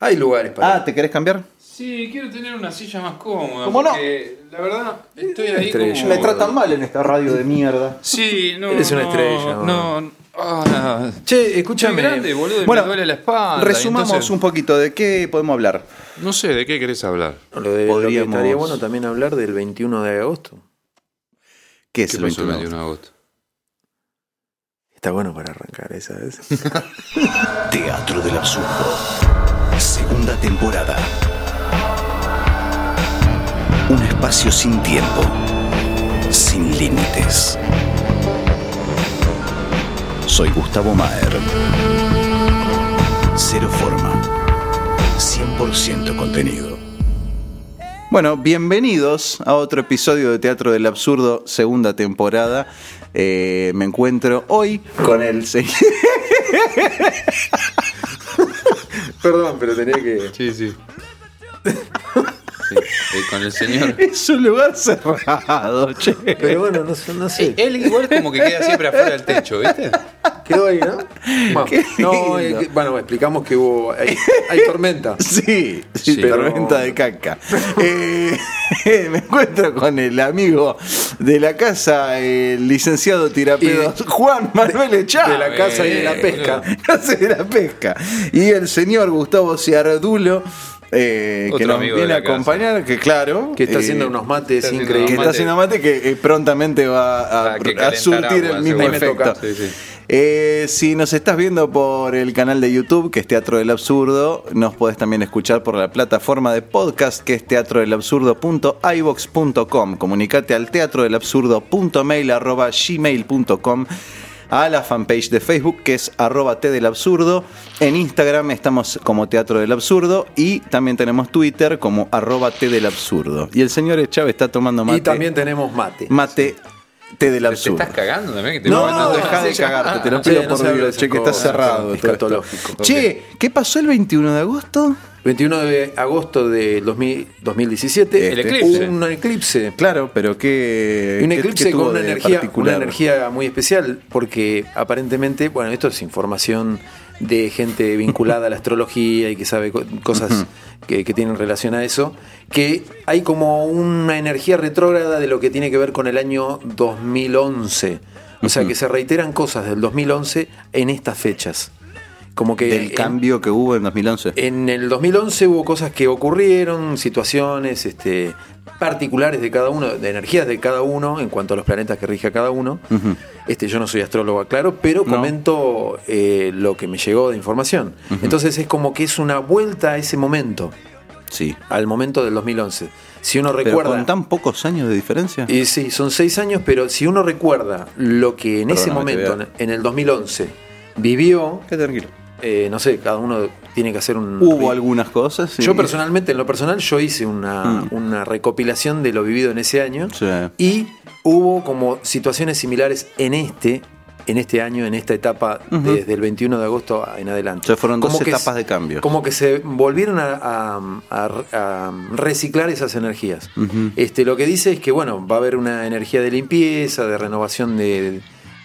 Hay lugares para. Ah, ¿te querés cambiar? Sí, quiero tener una silla más cómoda. ¿Cómo no? porque, La verdad, estoy ahí estrella. como... Me tratan mal en esta radio de mierda. Sí, no. Eres una no, estrella, No, ah, Che, Soy escúchame. grande, boludo, Bueno, me duele la espalda. Resumamos entonces- un poquito de qué podemos hablar. No sé, ¿de qué querés hablar? Lo, de, lo que Podríamos- estaría bueno también hablar del 21 de agosto. ¿Qué es ¿Qué el pasó el 21? 21 de agosto? Está bueno para arrancar esa vez. Teatro del Absurdo. Segunda temporada. Un espacio sin tiempo, sin límites. Soy Gustavo Maer. Cero forma. 100% contenido. Bueno, bienvenidos a otro episodio de Teatro del Absurdo, segunda temporada. Eh, me encuentro hoy con el. Perdón, pero tenía que. Sí, sí. Sí, eh, con el señor. Es un lugar cerrado, che. Pero bueno, no, sé- no Eh, sé. Él igual como que queda siempre afuera del techo, ¿viste? Quedó ahí, ¿no? Bueno, no, eh, bueno, explicamos que hubo. Hay, hay tormenta. Sí, tormenta de caca. Eh, me encuentro con el amigo de la casa, el licenciado tirapedos, Juan Manuel Echá. De la casa y de la Eh, pesca. Casa de la pesca. Y el señor Gustavo Ciardulo, eh, que nos viene a casa. acompañar, que claro. Que está eh, haciendo unos mates está haciendo que increíbles. está haciendo mate que eh, prontamente va a, a surtir agua, el mismo efecto. toca. Sí, sí. Eh, si nos estás viendo por el canal de YouTube, que es Teatro del Absurdo, nos podés también escuchar por la plataforma de podcast, que es teatrodelabsurdo.ivox.com. Comunicate al teatrodelabsurdo.mail.gmail.com a la fanpage de Facebook que es arroba T del absurdo. En Instagram estamos como Teatro del Absurdo y también tenemos Twitter como arroba T del absurdo. Y el señor Chávez está tomando mate. Y también tenemos mate. mate T del ¿Te absurdo. estás cagando también? Que te No, no, deja de cagarte, te lo sí, pido no por Dios, esas che, que está cerrado. escatológico. Che, ¿qué pasó el 21 de agosto? 21 de agosto de 2000 2017. El eclipse. Un eclipse. Claro, pero qué. Y un eclipse qué tuvo con una energía, una energía muy especial, porque aparentemente, bueno, esto es información de gente vinculada a la astrología y que sabe co- cosas que, que tienen relación a eso, que hay como una energía retrógrada de lo que tiene que ver con el año 2011. O sea, que se reiteran cosas del 2011 en estas fechas. Como que Del en- cambio que hubo en 2011. en el 2011 hubo cosas que ocurrieron, situaciones este, particulares de cada uno, de energías de cada uno en cuanto a los planetas que rige a cada uno. este, yo no soy astrólogo, claro, pero No. comento eh, lo que me llegó de información. Entonces es como que es una vuelta a ese momento, Sí. al momento del 2011. Si uno Pero recuerda... con tan pocos años de diferencia. Y sí, son seis años, pero si uno recuerda lo que en ese Perdóname, momento, en el 2011, vivió, Qué tranquilo. Eh, no sé, cada uno tiene que hacer un... Hubo algunas cosas. sí. Yo personalmente, en lo personal, yo hice una, Mm. una recopilación de lo vivido en ese año Sí. y hubo como situaciones similares en este, en este año, en esta etapa, desde el 21 de agosto en adelante. O sea, fueron dos Como etapas de cambio. Como que se volvieron a, a- a- a reciclar esas energías. Este, lo que dice es que, bueno, va a haber una energía de limpieza, de renovación de,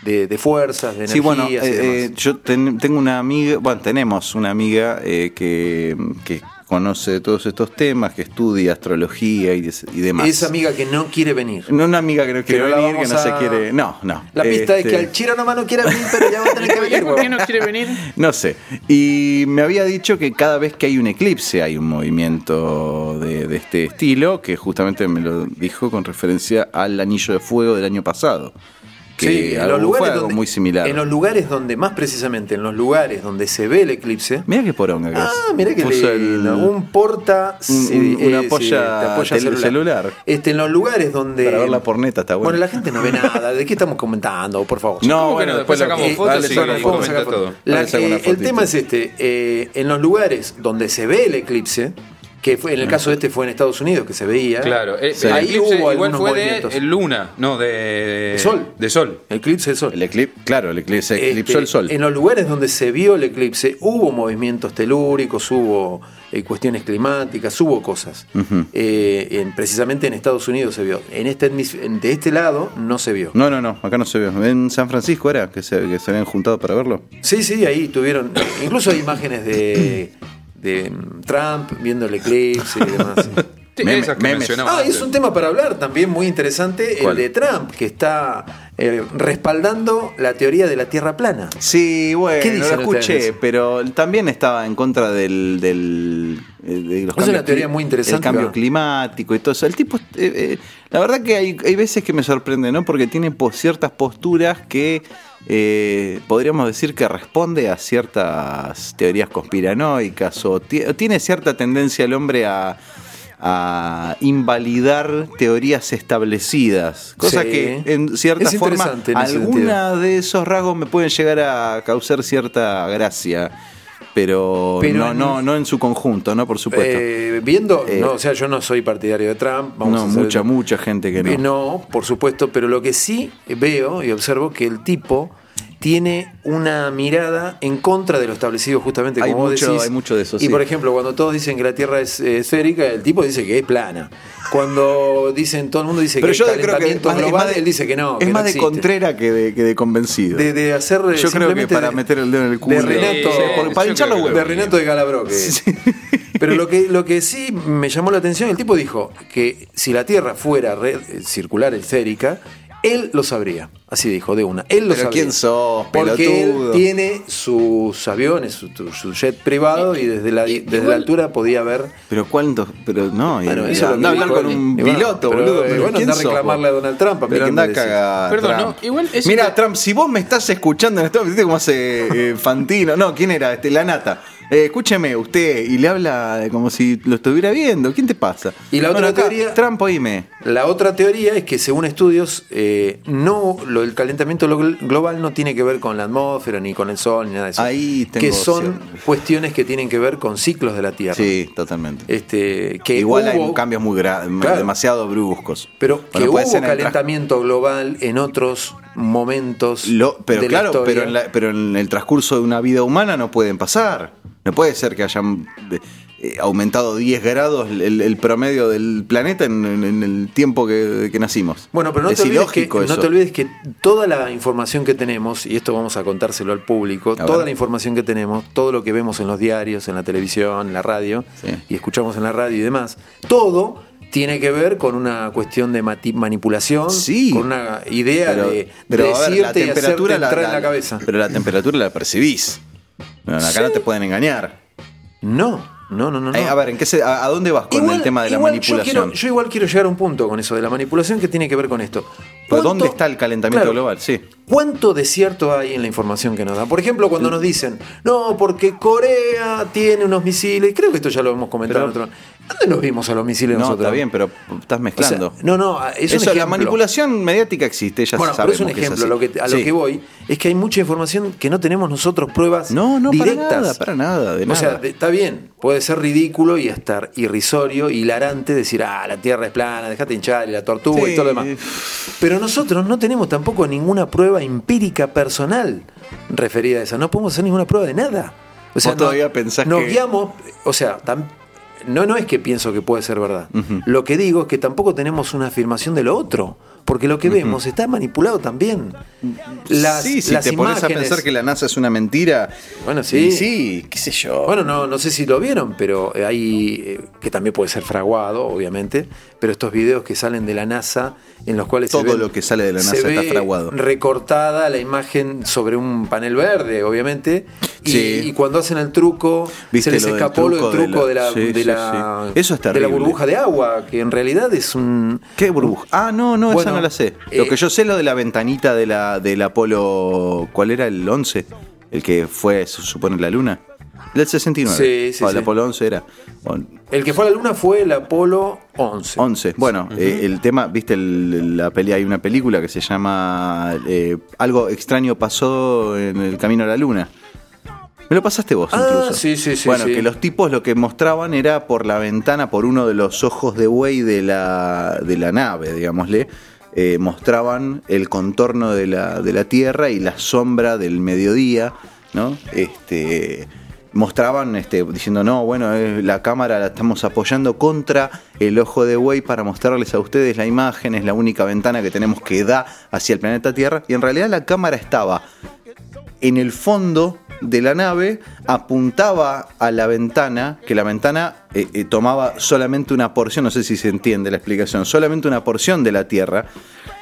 de- de fuerzas, de energías Sí, bueno, y eh, demás. eh, yo ten- tengo una amiga, bueno, tenemos una amiga eh, que, que conoce de todos estos temas, que estudia astrología y, y demás. Esa amiga que no quiere venir. No una amiga que no quiere venir, que no se quiere. No, no. La pista es Este, que al Chiro nomás no quiere venir, pero ya va a tener que venir. ¿Por qué no quiere venir? No sé. Y me había dicho que cada vez que hay un eclipse hay un movimiento de, de este estilo, que justamente me lo dijo con referencia al anillo de fuego del año pasado. Que Sí, en algo- los lugares fue algo donde, muy similar. En los lugares donde, más precisamente, en los lugares donde se ve el eclipse. Mira qué poronga que es. Ah, mira que Puso el- un porta un- una eh, polla sí, tel- celular. Este, en los lugares donde. Para ver la porneta está bueno. Bueno, la gente no ve nada. ¿De qué estamos comentando? Por favor. No, ¿Cómo que bueno, no? después sacamos eh, fotos dale, y podemos fotos. todo. La- eh, el tema es este: eh, en los lugares donde se ve el eclipse, que fue, en el caso de este fue en Estados Unidos que se veía. Claro, eh, Sí. el Ahí eclipse hubo igual algunos fue movimientos. de luna, no de, De sol. De sol. Eclipse del sol. El eclipse, claro, el eclipse, se eclipsó Este, el sol. En los lugares donde se vio el eclipse hubo movimientos telúricos, hubo eh, cuestiones climáticas, hubo cosas. Eh, en- precisamente en Estados Unidos se vio. En este, de este lado no se vio. No, no, no, acá no se vio. En San Francisco era que se, que se habían juntado para verlo. Sí, sí, ahí tuvieron. Incluso hay imágenes de, de Trump viendo el eclipse y demás. Sí, Meme- memes. Ah, antes. es un tema para hablar también muy interesante, ¿Cuál? el de Trump, que está eh, respaldando la teoría de la Tierra plana. Sí, bueno, ¿Qué lo dicen escuché, ustedes? pero también estaba en contra del. del eh, de los Es una teoría muy interesante, El cambio climático y todo eso. El tipo. eh, eh, la verdad que hay, hay veces que me sorprende, ¿no? Porque tiene po- ciertas posturas que. Eh, podríamos decir que responde a ciertas teorías conspiranoicas o ti- tiene cierta tendencia el hombre a, a invalidar teorías establecidas, cosa Sí. que en cierta Es forma en de esos rasgos me pueden llegar a causar cierta gracia, pero, Pero no, en- no, no en su conjunto, ¿no? Por supuesto. Eh, viendo, Eh, no, o sea, yo no soy partidario de Trump. Vamos no, a mucha, mucha gente que no. No, por supuesto, pero lo que sí veo y observo que el tipo tiene una mirada en contra de lo establecido justamente Hay como vos mucho- decís. hay mucho de eso, Y sí. por ejemplo, cuando todos dicen que la Tierra es eh, esférica, el tipo dice que es plana. Cuando dicen, todo el mundo dice Pero que yo el creo que más de- global, más de- él dice que no. es que más no de contrera que de, que de convencido. De, de hacer yo creo que para de- meter el dedo en el culo. de Renato, Sí, por- para hinchar los huevos. de Renato de Galabro. que- Pero lo que, lo que sí me llamó la atención, el tipo dijo que si la Tierra fuera red- eh, circular esférica, él lo sabría. Así dijo, de una. Él lo Pero sabría. ¿quién sos, Porque él tiene sus aviones, su, su jet privado y desde la, desde la altura podía ver. Pero cuánto, pero no, y- Bueno, y eso anda a hablar con un bueno, piloto, pero, boludo. pero bueno, ¿quién anda a sos, reclamarle vos? a Donald Trump, a mí Pero anda a cagar. Perdón, Trump. no, igual es Mira, un- Trump, si vos me estás escuchando en esto, ¿viste cómo hace eh, Fantino? No, ¿quién era? Este, la nata. Eh, escúcheme usted y le habla como si lo estuviera viendo. ¿Quién te pasa? Y la otra teoría- Trump, oíme. La otra teoría es que según estudios, eh, no lo del calentamiento lo- global no tiene que ver con la atmósfera, ni con el sol, ni nada de eso. Ahí tengo que son cuestiones que tienen que ver con ciclos de la Tierra. Sí, totalmente. Este, que Igual hay hubo- cambios muy Claro. demasiado bruscos. Pero Bueno, que puede hubo ser el calentamiento global en otros momentos. Lo- pero de claro, pero en, la- pero en el transcurso de una vida humana no pueden pasar. No puede ser que hayan eh, aumentado 10 grados el, el promedio del planeta en, en- en el tiempo que, que nacimos. Bueno, pero no, es te olvides, que, no te olvides que toda la información que tenemos, y esto vamos a contárselo al público, A toda ver. la información que tenemos, todo lo que vemos en los diarios, en la televisión, en la radio, Sí. y escuchamos en la radio y demás, todo tiene que ver con una cuestión de manipulación, Sí. con una idea pero, de, pero, de a ver, la decirte y hacerte temperatura la, entrar en la- la cabeza. Pero la temperatura la percibís. No, acá no te pueden engañar. No, no, no, no. no. Eh, a ver, ¿en qué se- a, a dónde vas con el tema de la manipulación? Yo, quiero- yo igual quiero llegar a un punto con eso de la manipulación que tiene que ver con esto. Pero ¿Cuánto- ¿Dónde está el calentamiento Claro, global? Sí. ¿Cuánto de cierto hay en la información que nos dan? Por ejemplo, cuando nos dicen, no, porque Corea tiene unos misiles, creo que esto ya lo hemos comentado Pero- en otro. ¿Dónde nos vimos a los misiles No, nosotros? está bien, pero estás O sea, mezclando. no, no, es un Eso, la ejemplo. manipulación mediática existe, ya Bueno, pero sabemos es un que ejemplo. así. lo que, a lo que voy es que hay mucha información que no tenemos nosotros pruebas No, no, directas. para nada, para nada, de O nada. sea, está bien, puede ser ridículo y hasta irrisorio, hilarante decir, ah, la Tierra es plana, dejate hinchar y la tortuga Sí. y todo lo demás. Pero nosotros no tenemos tampoco ninguna prueba empírica personal referida a eso. No podemos hacer ninguna prueba de nada. O sea, Vos todavía pensás nos que- guiamos, o sea, tam- no, no es que pienso que puede ser verdad. Lo que digo es que tampoco tenemos una afirmación de lo otro. Porque lo que vemos está manipulado también. Las, sí, si las te pones a pensar que la NASA es una mentira. Bueno, sí. sí, qué sé yo. Bueno, no, no sé si lo vieron, pero hay, eh, que también puede ser fraguado, obviamente, pero estos videos que salen de la NASA, en los cuales se Todo ven- lo que sale de la se NASA está ve fraguado. recortada la imagen sobre un panel verde, obviamente, y, Sí. y cuando hacen el truco, ¿Viste se les lo escapó del truco de la- la, sí, de sí, la- sí. Eso es de la terrible. burbuja de agua, que en realidad es un... ¿Qué burbuja? Ah, no, no, esa no la sé. Lo eh, que yo sé es lo de la ventanita de la, del Apolo. ¿Cuál era el 11? El que fue, se supone, la luna. El del 69. Sí, sí, O el sí. Apolo 11 era. Bueno, El que fue a la luna fue el Apolo 11. 11. Bueno, eh, el tema, viste, el- la peli, hay una película que se llama eh, Algo extraño pasó en el camino a la luna. Me lo pasaste vos Ah, incluso. sí, sí, sí, Bueno, sí. que los tipos lo que mostraban era por la ventana, por uno de los ojos de buey de la, de la nave, digámosle. eh, mostraban el contorno de la, de la Tierra y la sombra del mediodía, ¿no? Este, mostraban este, diciendo, no, bueno, la cámara la estamos apoyando contra el ojo de buey para mostrarles a ustedes la imagen, es la única ventana que tenemos que da hacia el planeta Tierra, y en realidad la cámara estaba en el fondo de la nave apuntaba a la ventana, que la ventana eh, eh, tomaba solamente una porción, no sé si se entiende la explicación, solamente una porción de la Tierra,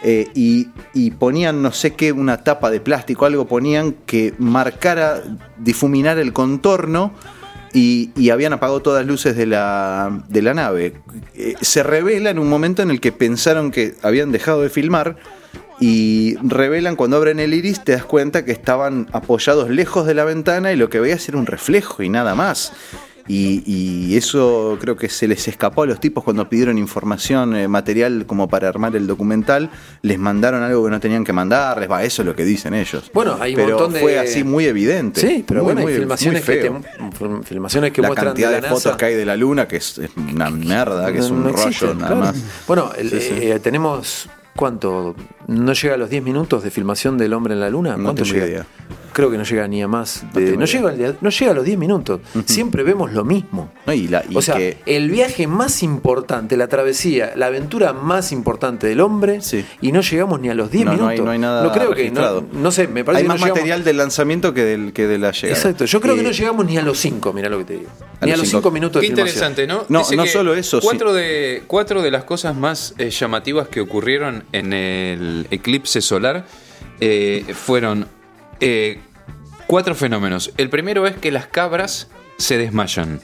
eh, y, y ponían no sé qué, una tapa de plástico, algo ponían que marcara, difuminar el contorno. Y, y habían apagado todas las luces de la, de la nave. Se revela en un momento en el que pensaron que habían dejado de filmar y revelan cuando abren el iris te das cuenta que estaban apoyados lejos de la ventana y lo que veías era un reflejo y nada más. Y, y eso creo que se les escapó a los tipos cuando pidieron información, eh, material como para armar el documental. Les mandaron algo que no tenían que mandarles. Va, eso es lo que dicen ellos. Bueno, hay un pero montón de- fue así muy evidente. Sí, pero Muy, bueno, hay muy- filmaciones, muy que, feo. te- filmaciones que la muestran cantidad de, de, la NASA. fotos que hay de la luna, que es, es una mierda, que es un no rollo nada claro. más. Bueno, sí. eh, tenemos. ¿Cuánto? ¿No llega a los 10 minutos de filmación del hombre en la luna? No ¿Cuánto tengo llega? idea. Creo que no llega ni a más. No de- no, llega, no llega a los 10 minutos. Siempre vemos lo mismo. No, y la- y o sea, que- el viaje más importante, la travesía, la aventura más importante del hombre, Sí. y no llegamos ni a los 10 No, no minutos. hay, no hay nada creo registrado. que, no, no sé, me parece Hay que más no llegamos- material del lanzamiento que, del, que de la llegada. Exacto, yo creo que no llegamos ni a los 5, mira lo que te digo. A Ni a los los cinco. 5 minutos Qué de filmación. interesante, ¿no? No, Dice no que solo eso, sí. Cuatro, de, cuatro de las cosas más eh, llamativas que ocurrieron en el eclipse solar eh, fueron eh, cuatro fenómenos. El primero es que las cabras se desmayan.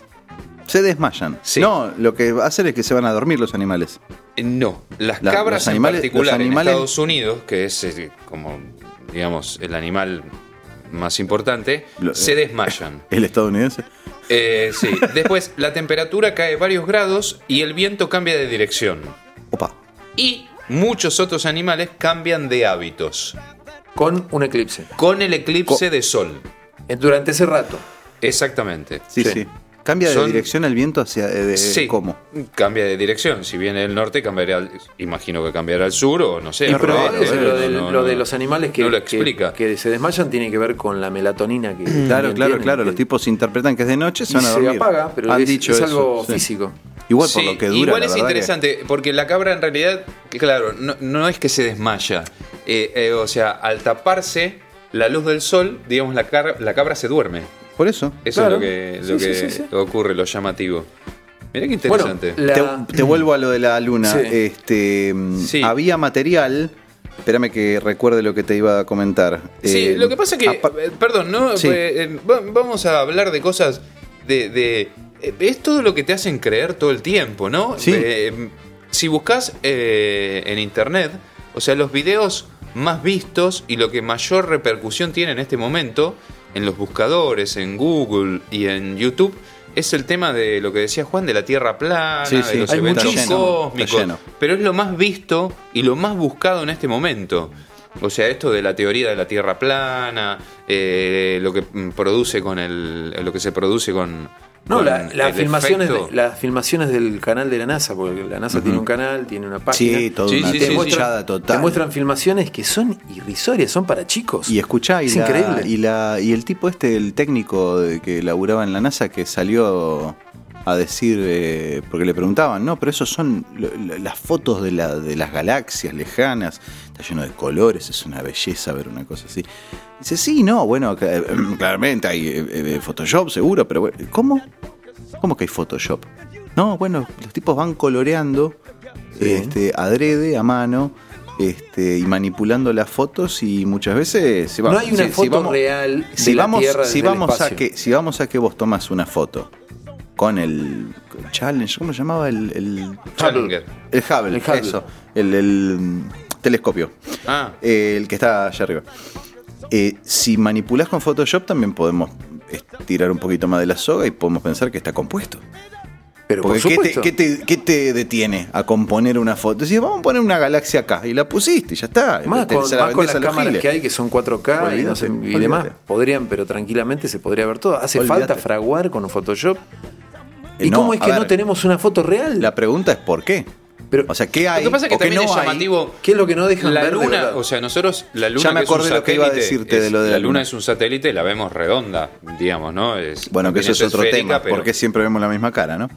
Se desmayan. Sí. No, lo que va a hacer es que se van a dormir los animales. Eh, No, las La- cabras los animales- en particular los animales- en Estados Unidos, que es eh, como, digamos, el animal más importante, Lo- se desmayan. El estadounidense. Eh, sí. Después, la temperatura cae varios grados y el viento cambia de dirección. Opa. Y muchos otros animales cambian de hábitos. Con un eclipse. Con el eclipse de sol. Eh, Durante ese rato. Exactamente. Sí, sí. Sí. Cambia de Son- dirección el viento hacia. eh, De, Sí, ¿Cómo? cambia de dirección. Si viene del norte, cambiará al, imagino que cambiará al sur o no sé. Y al pero no, lo, no, no, lo de no. los animales que, no lo que- explica. que se desmayan tiene que ver con la melatonina que Claro, claro, tienen, claro. que- Los tipos interpretan que es de noche, se van a se dormir. apaga, pero Han es, dicho es eso, algo sí. físico. Igual por Sí, lo que dura. Igual es que- interesante, porque la cabra en realidad, claro, no, no es que se desmaya. Eh, eh, o sea, al taparse la luz del sol, digamos, la, car- la cabra se duerme. Por eso. Eso Claro. es lo que, lo sí, que sí, sí. ocurre, lo llamativo. Mirá qué interesante. Bueno, la- Te, te vuelvo a lo de la luna. Sí. Este, Sí. Había material. Espérame que recuerde lo que te iba a comentar. Sí, Eh, lo que pasa es que, perdón, ¿no? Vamos a hablar de cosas de, de- Es todo lo que te hacen creer todo el tiempo, ¿no? Sí. Eh, si buscas eh, en internet, o sea, los videos más vistos y lo que mayor repercusión tiene en este momento en los buscadores, en Google y en YouTube, es el tema de lo que decía Juan, de la Tierra plana, Sí, de sí. los Hay eventos cósmicos. Pero es lo más visto y lo más buscado en este momento. O sea, esto de la teoría de la Tierra plana, eh, lo que produce con el, lo que se produce con, No, la- filmaciones, de- las filmaciones del canal de la NASA, porque la NASA tiene un canal, tiene una página. Sí, toda Sí, una sí, sí. techada total. Te muestran filmaciones que son irrisorias, son para chicos. Y escuchá, y, es la- increíble. y, la, y el tipo este, el técnico de- que laburaba en la NASA, que salió a decir, eh, porque le preguntaban, no, pero esos son las fotos de, la, de las galaxias lejanas, está lleno de colores, es una belleza ver una cosa así. Dice, sí, no, bueno, eh, claramente hay eh, eh, Photoshop seguro, pero bueno, ¿cómo? ¿Cómo que hay Photoshop? No, bueno, los tipos van coloreando este, adrede, a mano, este, y manipulando las fotos y muchas veces... si va- no hay una si- si foto vamos- real de si la vamos, Tierra si vamos a que si vamos a que vos tomas una foto con el challenge cómo se llamaba el el, Challenger. el Hubble, El Hubble. eso el, el, telescopio Ah, eh, el que está allá arriba Eh, si manipulás con Photoshop también podemos tirar un poquito más de la soga y podemos pensar que está compuesto Pero por ¿qué te, supuesto. qué te- qué te detiene a componer una foto? Decís, vamos a poner una galaxia acá y la pusiste y ya está. más Te- con, se la más con las cámaras giles. que hay que son 4K y, no sé, Olvídate, y demás. Podrían, pero tranquilamente se podría ver todo. ¿Hace Olvídate. falta fraguar con Photoshop? Eh, ¿Y no, cómo es que ver, no tenemos una foto real? La pregunta es ¿por qué? Pero- o sea, ¿qué hay? lo que pasa es que también no es hay? llamativo. ¿Qué es lo que no dejan la ver luna, o sea, nosotros, la luna Ya me que es un acordé lo que iba a satélite, decirte es- de lo de la la luna luna. es un satélite, la vemos redonda, digamos, ¿no? Es, Bueno, que eso es otro tema, pero- porque siempre vemos la misma cara, ¿no?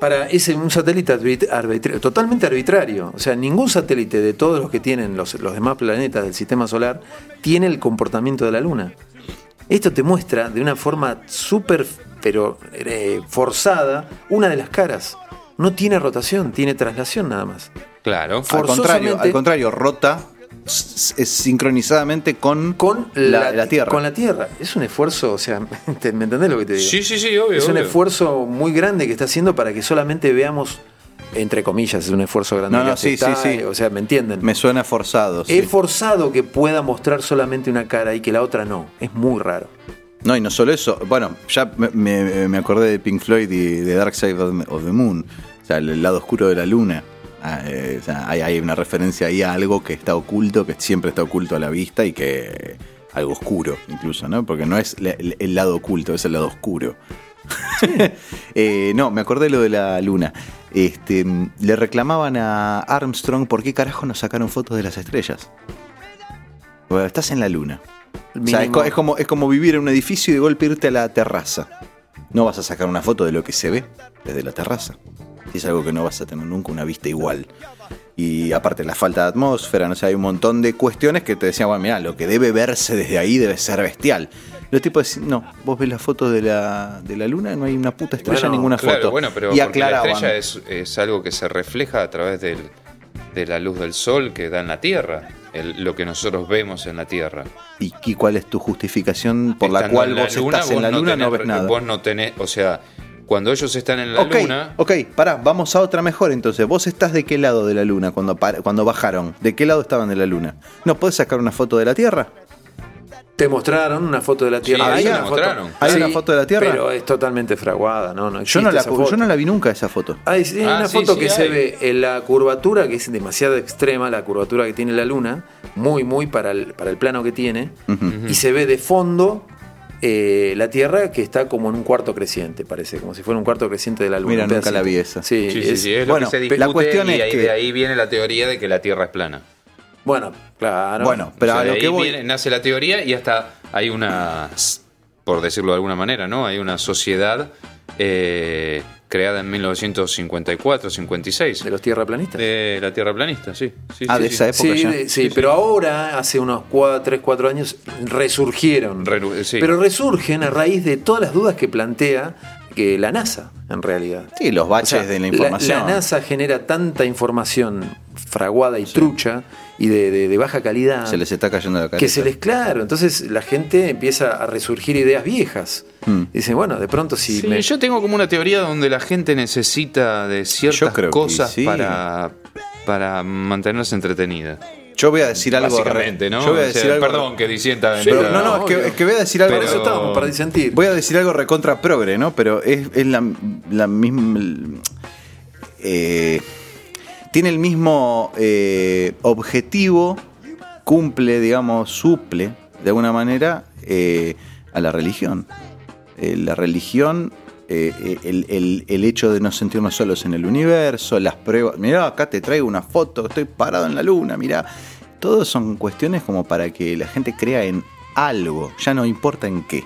Para ese un satélite arbitra- totalmente arbitrario. O sea, ningún satélite de todos los que tienen los, los demás planetas del sistema solar tiene el comportamiento de la Luna. Esto te muestra de una forma súper, pero eh, forzada, una de las caras. No tiene rotación, tiene traslación nada más. Claro. Al contrario, al contrario, rota sincronizadamente con, Con la, la, la Tierra. Con la Tierra. Es un esfuerzo, o sea, ¿te- ¿me entendés lo que te digo? Sí, sí, sí, obvio. es un obvio. esfuerzo muy grande que está haciendo para que solamente veamos, entre comillas, es un esfuerzo grande. No, no, sí, sí, sí. O sea, ¿me entienden? Me suena forzado. sí. Es forzado que pueda mostrar solamente una cara y que la otra no. Es muy raro. No, y no solo eso. Bueno, ya me, me- acordé de Pink Floyd y de Dark Side of the- Moon. O sea, el lado oscuro de la luna. Ah, eh, o sea, hay, hay una referencia ahí a algo que está oculto, que siempre está oculto a la vista y que. algo oscuro, incluso, ¿no? Porque no es le- el, el lado oculto, es el lado oscuro. Eh, no, me acordé lo de la luna. Este, le reclamaban a Armstrong por qué carajo no sacaron fotos de las estrellas. Bueno, estás en la luna. O sea, es, Mínimo- co- es como, es como vivir en un edificio y de golpe irte a la terraza. No vas a sacar una foto de lo que se ve desde la terraza. Es algo que no vas a tener nunca una vista igual. Y aparte la falta de atmósfera, no sé, hay un montón de cuestiones que te decían, bueno, mira, lo que debe verse desde ahí debe ser bestial. Los tipos decían, no, vos ves la foto de la, de la luna, no hay una puta estrella Bueno, ninguna Claro, foto. bueno, pero y porque la aclaraban. estrella es, es algo que se refleja a través del- de la luz del sol que da en la Tierra, el- lo que nosotros vemos en la Tierra. ¿Y, y cuál es tu justificación por la cual vos estás en la luna no tenés- ves nada? Vos no tenés, o sea, cuando ellos están en la luna, ok, pará, vamos a otra mejor entonces. ¿Vos estás de qué lado de la luna cuando, cuando bajaron? ¿De qué lado estaban de la luna? ¿No podés sacar una foto de la Tierra? Te mostraron una foto de la Tierra. Sí, Hay ahí una la foto- mostraron. ¿Hay una foto de la Tierra? Pero es totalmente fraguada, ¿no? no Yo no, la, yo no la vi nunca esa foto. Hay, hay Ah, una sí, foto sí, que se ve en la curvatura, que es demasiado extrema, la curvatura que tiene la luna, muy, muy para el, para el plano que tiene, y se ve de fondo eh, la Tierra que está como en un cuarto creciente, parece, como si fuera un cuarto creciente de la luna. Mira, un nunca la vi esa. Sí, sí, sí, es- sí, es bueno, lo que se la cuestión y es ahí- que- de ahí viene la teoría de que la Tierra es plana. Bueno, claro. Bueno, pero O sea, a de lo ahí que voy. viene- nace la teoría y hasta hay una, por decirlo de alguna manera, ¿no? Hay una sociedad eh, creada en 1954-56 de los tierraplanistas. de la Tierra planista, sí. sí Ah, sí, de sí. esa época Sí, ya. de- sí, pero ahora, hace unos 3, 4 años, resurgieron. Renu- sí. Pero resurgen a raíz de todas las dudas que plantea que la NASA, en realidad. Sí, los baches O sea, de la información. La, NASA genera tanta información fraguada y trucha y de, de- de baja calidad. Se les está cayendo la cabeza. que se les claro, entonces la gente empieza a resurgir ideas viejas. Mm. Dicen, bueno, de pronto si Sí, me- yo tengo como una teoría donde la gente necesita de ciertas cosas sí. para, para mantenerse entretenida. Yo voy a decir algo. Básicamente, ¿no? Yo voy a O sea, decir algo. Perdón que disienta. Pero, no, no, es que, es que voy a decir algo. Para eso pero- estamos, para disentir. Voy a decir algo recontra progre, ¿no? Pero es, es la, la misma. eh, tiene el mismo eh, objetivo, cumple, digamos, suple de alguna manera eh, a la religión. Eh, la religión, eh, el, el- el hecho de no sentirnos solos en el universo, las pruebas. Mirá, acá te traigo una foto, estoy parado en la luna, mirá. Todos son cuestiones como para que la gente crea en algo, ya no importa en qué.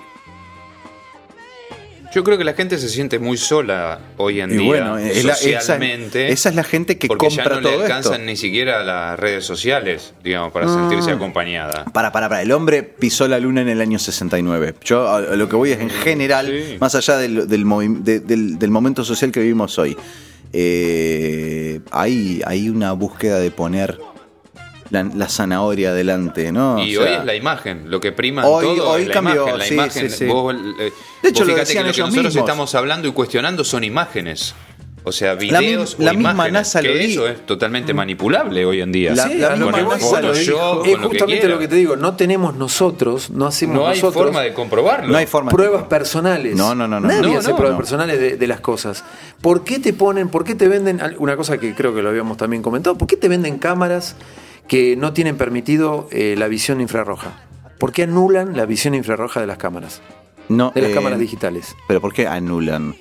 Yo creo que la gente se siente muy sola hoy en Y día, bueno, es la- esa- socialmente. esa es la gente que porque compra ya no todo le esto. alcanzan ni siquiera las redes sociales, digamos, para Ah. sentirse acompañada. Para, para, para. El hombre pisó la luna en el año 69. Yo a, lo que voy es en general, Sí. más allá del, del, movi- de- del- del momento social que vivimos hoy. eh, hay, hay una búsqueda de poner la, la zanahoria adelante, ¿no? y O sea, hoy es la imagen, lo que prima Hoy- todo hoy es la cambió, imagen. La sí, imagen, sí, sí. Vos, eh, De hecho, vos lo fíjate decían que lo que ellos nosotros mismos. estamos hablando y cuestionando son imágenes. O sea, videos la o misma imágenes, NASA lo que di- eso es totalmente manipulable hoy en día. La- Sí, la a lo misma NASA es- lo dijo. Es lo que justamente lo que te digo, no tenemos nosotros, no hacemos No hay forma de comprobarlo. No hay forma. pruebas personales. No, no, no, no. Nadie No, hace no, pruebas no. personales de, de las cosas. ¿Por qué te ponen, por qué te venden, una cosa que creo que lo habíamos también comentado, ¿por qué te venden cámaras que no tienen permitido eh, la visión infrarroja? ¿Por qué anulan la visión infrarroja de las cámaras? No, De las eh, cámaras digitales. Pero ¿por qué anulan?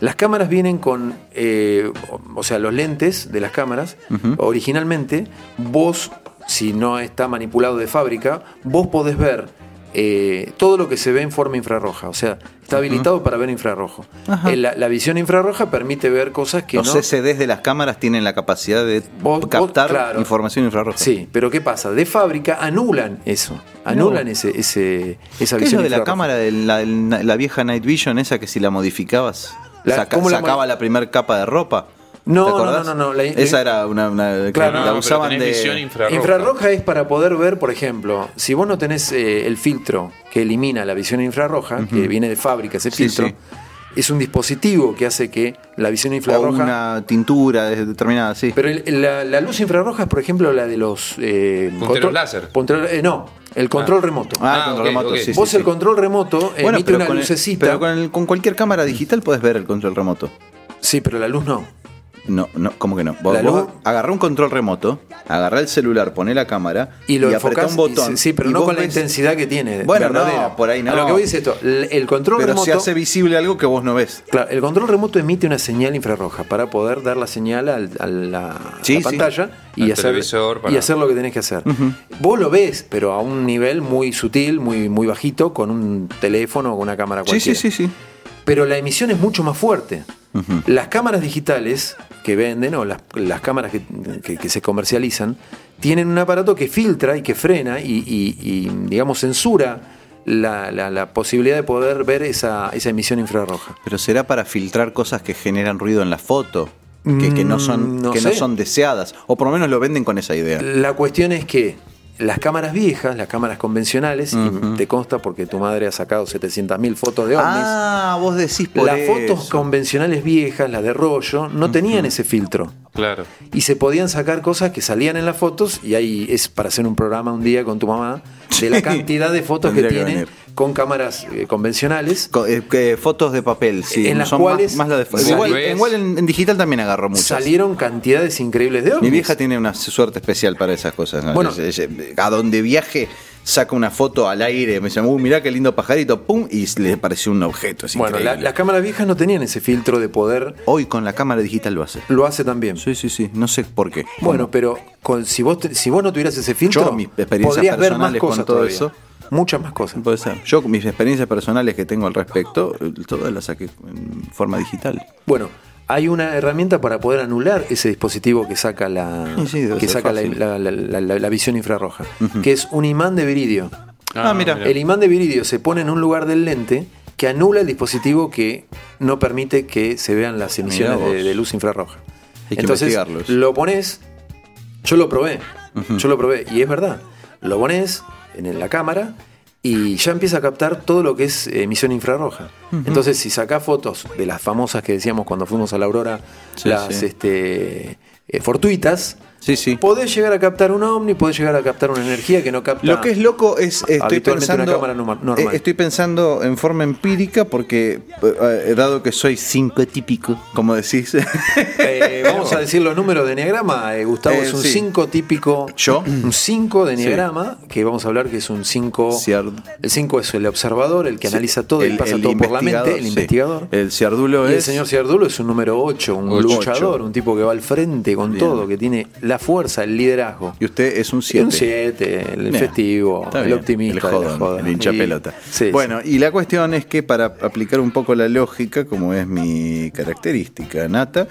Las cámaras vienen con, eh, o- sea, los lentes de las cámaras. Originalmente, vos, si no está manipulado de fábrica, vos podés ver eh, todo lo que se ve en forma infrarroja. O sea, está habilitado para ver infrarrojo. Eh, La, la visión infrarroja permite ver cosas que Los no. CCDs de las cámaras tienen la capacidad de Vos- vos- captar claro. información infrarroja. Sí, pero ¿qué pasa? De fábrica anulan eso. Anulan ese, ese, esa ¿Qué es visión lo de la infrarroja. cámara de la, la vieja Night Vision, esa que si la modificabas La- saca- ¿cómo la sacaba la primera capa de ropa? No, ¿Te no, no, no, no, la- esa era una, una- Claro, la no, pero usaban tenés de visión infrarroja. Infrarroja es para poder ver, por ejemplo, si vos no tenés eh, el filtro que elimina la visión infrarroja, que viene de fábrica ese Sí, filtro, sí. es un dispositivo que hace que la visión o infrarroja... una tintura de- determinada, sí. Pero el- la, la luz infrarroja es, por ejemplo, la de los... Eh, Punteros láser. control- eh, no, el control remoto. Ah, el Ah, control remoto, sí, vos sí. el control remoto Bueno, emite pero una con el- lucecita. pero con, el- con cualquier cámara digital puedes ver el control remoto. Sí, pero la luz no. No, no, ¿cómo que no? Vos, vos agarrá un control remoto, agarrá el celular, poné la cámara Y lo apretá enfocás, un botón. y- sí, pero y no con la ves- intensidad que tiene. Bueno, verdadera. no, por ahí no. A lo que voy es esto: el, control Pero remoto. se hace visible algo que vos no ves. Claro, el control remoto emite una señal infrarroja para poder dar la señal al- a la, Sí, la sí. pantalla y, hacer, televisor para- y hacer lo que tenés que hacer. Vos lo ves, pero a un nivel muy sutil, muy, muy bajito, con un teléfono o con una cámara Sí, cualquiera. sí, sí, sí. Pero la emisión es mucho más fuerte. Las cámaras digitales que venden o las, las cámaras que, que- que se comercializan tienen un aparato que filtra y que frena y, y- y, digamos, censura la, la- la posibilidad de poder ver esa, esa emisión infrarroja. Pero será para filtrar cosas que generan ruido en la foto, que, que no, son, Mm, no que no son deseadas, o por lo menos lo venden con esa idea. La cuestión es que las cámaras viejas, las cámaras convencionales, y te consta porque tu madre ha sacado 700.000 fotos de ovnis, Ah, vos decís por las eso. fotos convencionales viejas, las de rollo, no tenían ese filtro. Claro. y se podían sacar cosas que salían en las fotos y ahí es para hacer un programa un día con tu mamá de la cantidad de fotos que tiene venir. con cámaras eh, convencionales Co- eh, que fotos de papel, sí. En las son cuales- más, más la de Salieron- Igual, igual en, en digital también agarró muchas. salieron cantidades increíbles de ovnis. Mi vieja tiene una suerte especial para esas cosas. ¿no? Bueno. Es- es- a donde viaje, saca una foto al aire, me dice, uy, mirá qué lindo pajarito, pum, y le pareció un objeto. Es bueno, la- las cámaras viejas no tenían ese filtro de poder, Hoy con la cámara digital lo hace. lo hace también. Sí, sí, sí, no sé por qué. Bueno, pero con, si, vos te- si vos no tuvieras ese filtro, Yo, mis experiencias podrías ver más personales con cosas todo todavía. eso. Muchas más cosas. Puede ser. Yo, mis experiencias personales que tengo al respecto, eh, todas las saqué en forma digital. Bueno, hay una herramienta para poder anular ese dispositivo que saca la, Sí, sí, debe que saca la, fácil. la- la- la- la- la visión infrarroja, que es un imán de viridio. Ah, mira. El imán de viridio se pone en un lugar del lente que anula el dispositivo que no permite que se vean las emisiones Mirá vos. de, de luz infrarroja. Hay que Entonces lo pones, yo lo probé, yo lo probé y es verdad, lo pones en la cámara y ya empieza a captar todo lo que es emisión infrarroja. Entonces si sacás fotos de las famosas que decíamos cuando fuimos a la Aurora, Sí, las sí. este, eh, fortuitas, Sí, sí. podés llegar a captar un ovni, podés llegar a captar una energía que no capta. Lo que es loco es estoy pensando una cámara norma- normal. eh, estoy pensando en forma empírica porque eh, eh, dado que soy cinco típico, como decís. Eh, vamos a decir los números de Enneagrama. eh, Gustavo Eh, es un sí. 5 típico. ¿Yo? Un 5 de Enneagrama, que vamos a hablar que es un 5. Ciar- El 5 es el observador, el que analiza todo y El- pasa el todo por la mente, el sí. investigador. El ciardulo y el señor Ciardulo es un número 8, un Ocho. luchador, un tipo que va al frente con Bien. todo, que tiene la fuerza, el liderazgo. y usted es un Un 7. 7, el Bien. festivo, el bien. optimista, el, la jodón, el hincha Y- pelota. sí, bueno, y la cuestión es que para aplicar un poco la lógica, como es mi característica nata,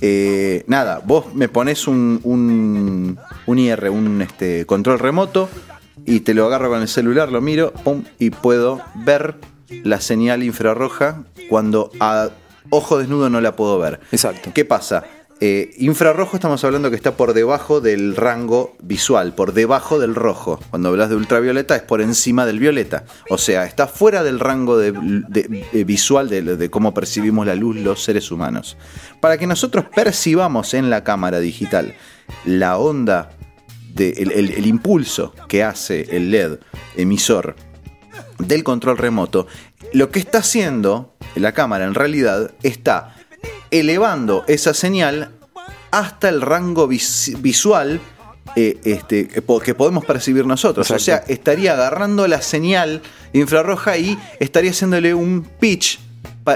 eh, nada, vos me pones un, un, un IR, un este, control remoto, y te lo agarro con el celular, lo miro, pum, y puedo ver la señal infrarroja cuando a ojo desnudo no la puedo ver. Exacto. ¿Qué pasa? Eh, infrarrojo estamos hablando que está por debajo del rango visual, por debajo del rojo. Cuando hablas de ultravioleta es por encima del violeta. O sea, está fuera del rango de, visual de, cómo percibimos la luz los seres humanos. Para que nosotros percibamos en la cámara digital la onda, el- el impulso que hace el LED emisor del control remoto, lo que está haciendo la cámara en realidad está elevando esa señal hasta el rango vis- visual eh, este, que po- que podemos percibir nosotros. O sea, estaría agarrando la señal infrarroja y estaría haciéndole un pitch.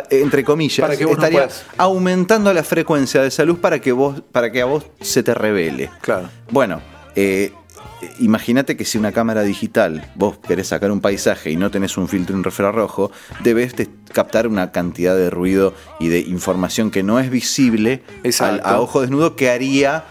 Entre comillas, Para que no estaría puedas. aumentando la frecuencia de esa luz para que vos, para que a vos se te revele. Claro. Bueno, eh, imagínate que si una cámara digital vos querés sacar un paisaje y no tenés un filtro infrarrojo, debes de captar una cantidad de ruido y de información que no es visible al- a ojo desnudo que haría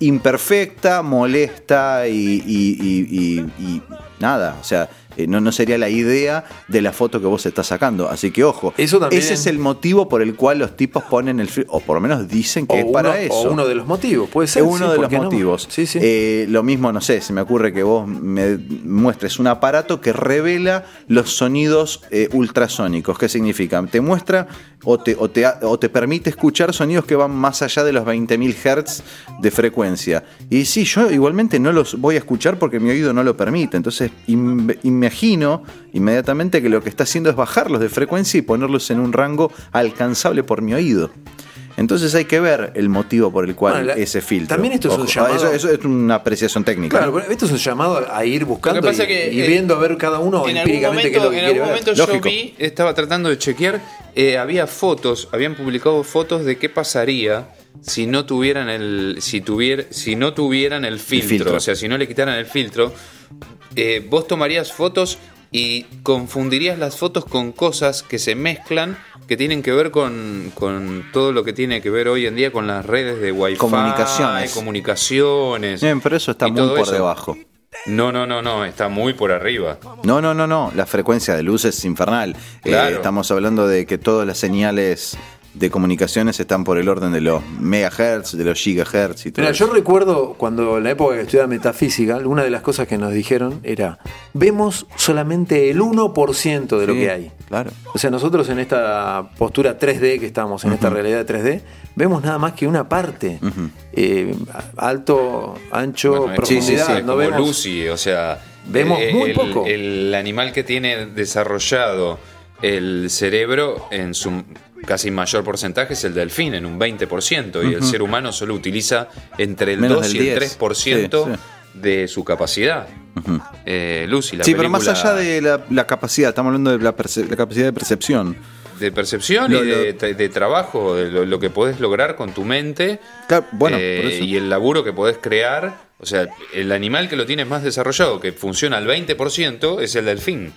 imperfecta, molesta y, y- y- y- y nada. O sea, eh, no, no sería la idea de la foto que vos estás sacando. Así que ojo, Eso también- ese es el motivo por el cual los tipos ponen el filtro, o por lo menos dicen que O es uno, para eso. o uno de los motivos, puede ser. Es uno sí, de ¿por los no? motivos. Sí, sí. Eh, lo mismo, no sé, se me ocurre que vos me muestres un aparato que revela los sonidos eh, ultrasónicos. ¿Qué significa? Te muestra o te, o, te, o te permite escuchar sonidos que van más allá de los 20.000 Hz de frecuencia. Y sí, yo igualmente no los voy a escuchar porque mi oído no lo permite. Entonces im- imagino inmediatamente que lo que está haciendo es bajarlos de frecuencia y ponerlos en un rango alcanzable por mi oído. Entonces hay que ver el motivo por el cual Bueno, la- ese filtro. también esto es un Ojo, llamado- Eso, eso es una apreciación técnica. Claro, ¿no? pero esto es un llamado a ir buscando que y, que, y eh, viendo a ver cada uno empíricamente qué es momento, lo que en quiere algún ver. momento yo Lógico. vi, estaba tratando de chequear, eh, había fotos, habían publicado fotos de qué pasaría si no tuvieran el, si tuvier, si no tuvieran el filtro, filtro. o sea, si no le quitaran el filtro, eh, vos tomarías fotos y confundirías las fotos con cosas que se mezclan que tienen que ver con, con todo lo que tiene que ver hoy en día con las redes de Wi-Fi, Comunicaciones. comunicaciones. Bien, pero eso está muy por eso. debajo. No, no, no, no, está muy por arriba. No, no, no, no. La frecuencia de luz es infernal. Eh, estamos hablando de que todas las señales de comunicaciones están por el orden de los megahertz, de los gigahertz y todo Mira, eso. yo recuerdo cuando en la época que estudiaba metafísica, una de las cosas que nos dijeron era, vemos solamente el 1% de lo Sí, que hay. Claro. O sea, nosotros en esta postura 3D que estamos, en esta realidad 3D, vemos nada más que una parte. Eh, alto, ancho, Bueno, profundidad. es no como vemos. Lucy, o sea, Vemos muy el, poco. El animal que tiene desarrollado el cerebro en su casi mayor porcentaje es el delfín, en un 20%, y el ser humano solo utiliza entre el Menos 2 del y el 10. 3% Sí, de su capacidad. Eh, Lucy, la Sí, pero más allá de la, la capacidad, estamos hablando de la, capacidad de percepción. de percepción Lo- y de, de trabajo, de lo, lo que podés lograr con tu mente Claro, bueno, eh, y el laburo que podés crear. O sea, el animal que lo tienes más desarrollado, que funciona al 20%, es el delfín.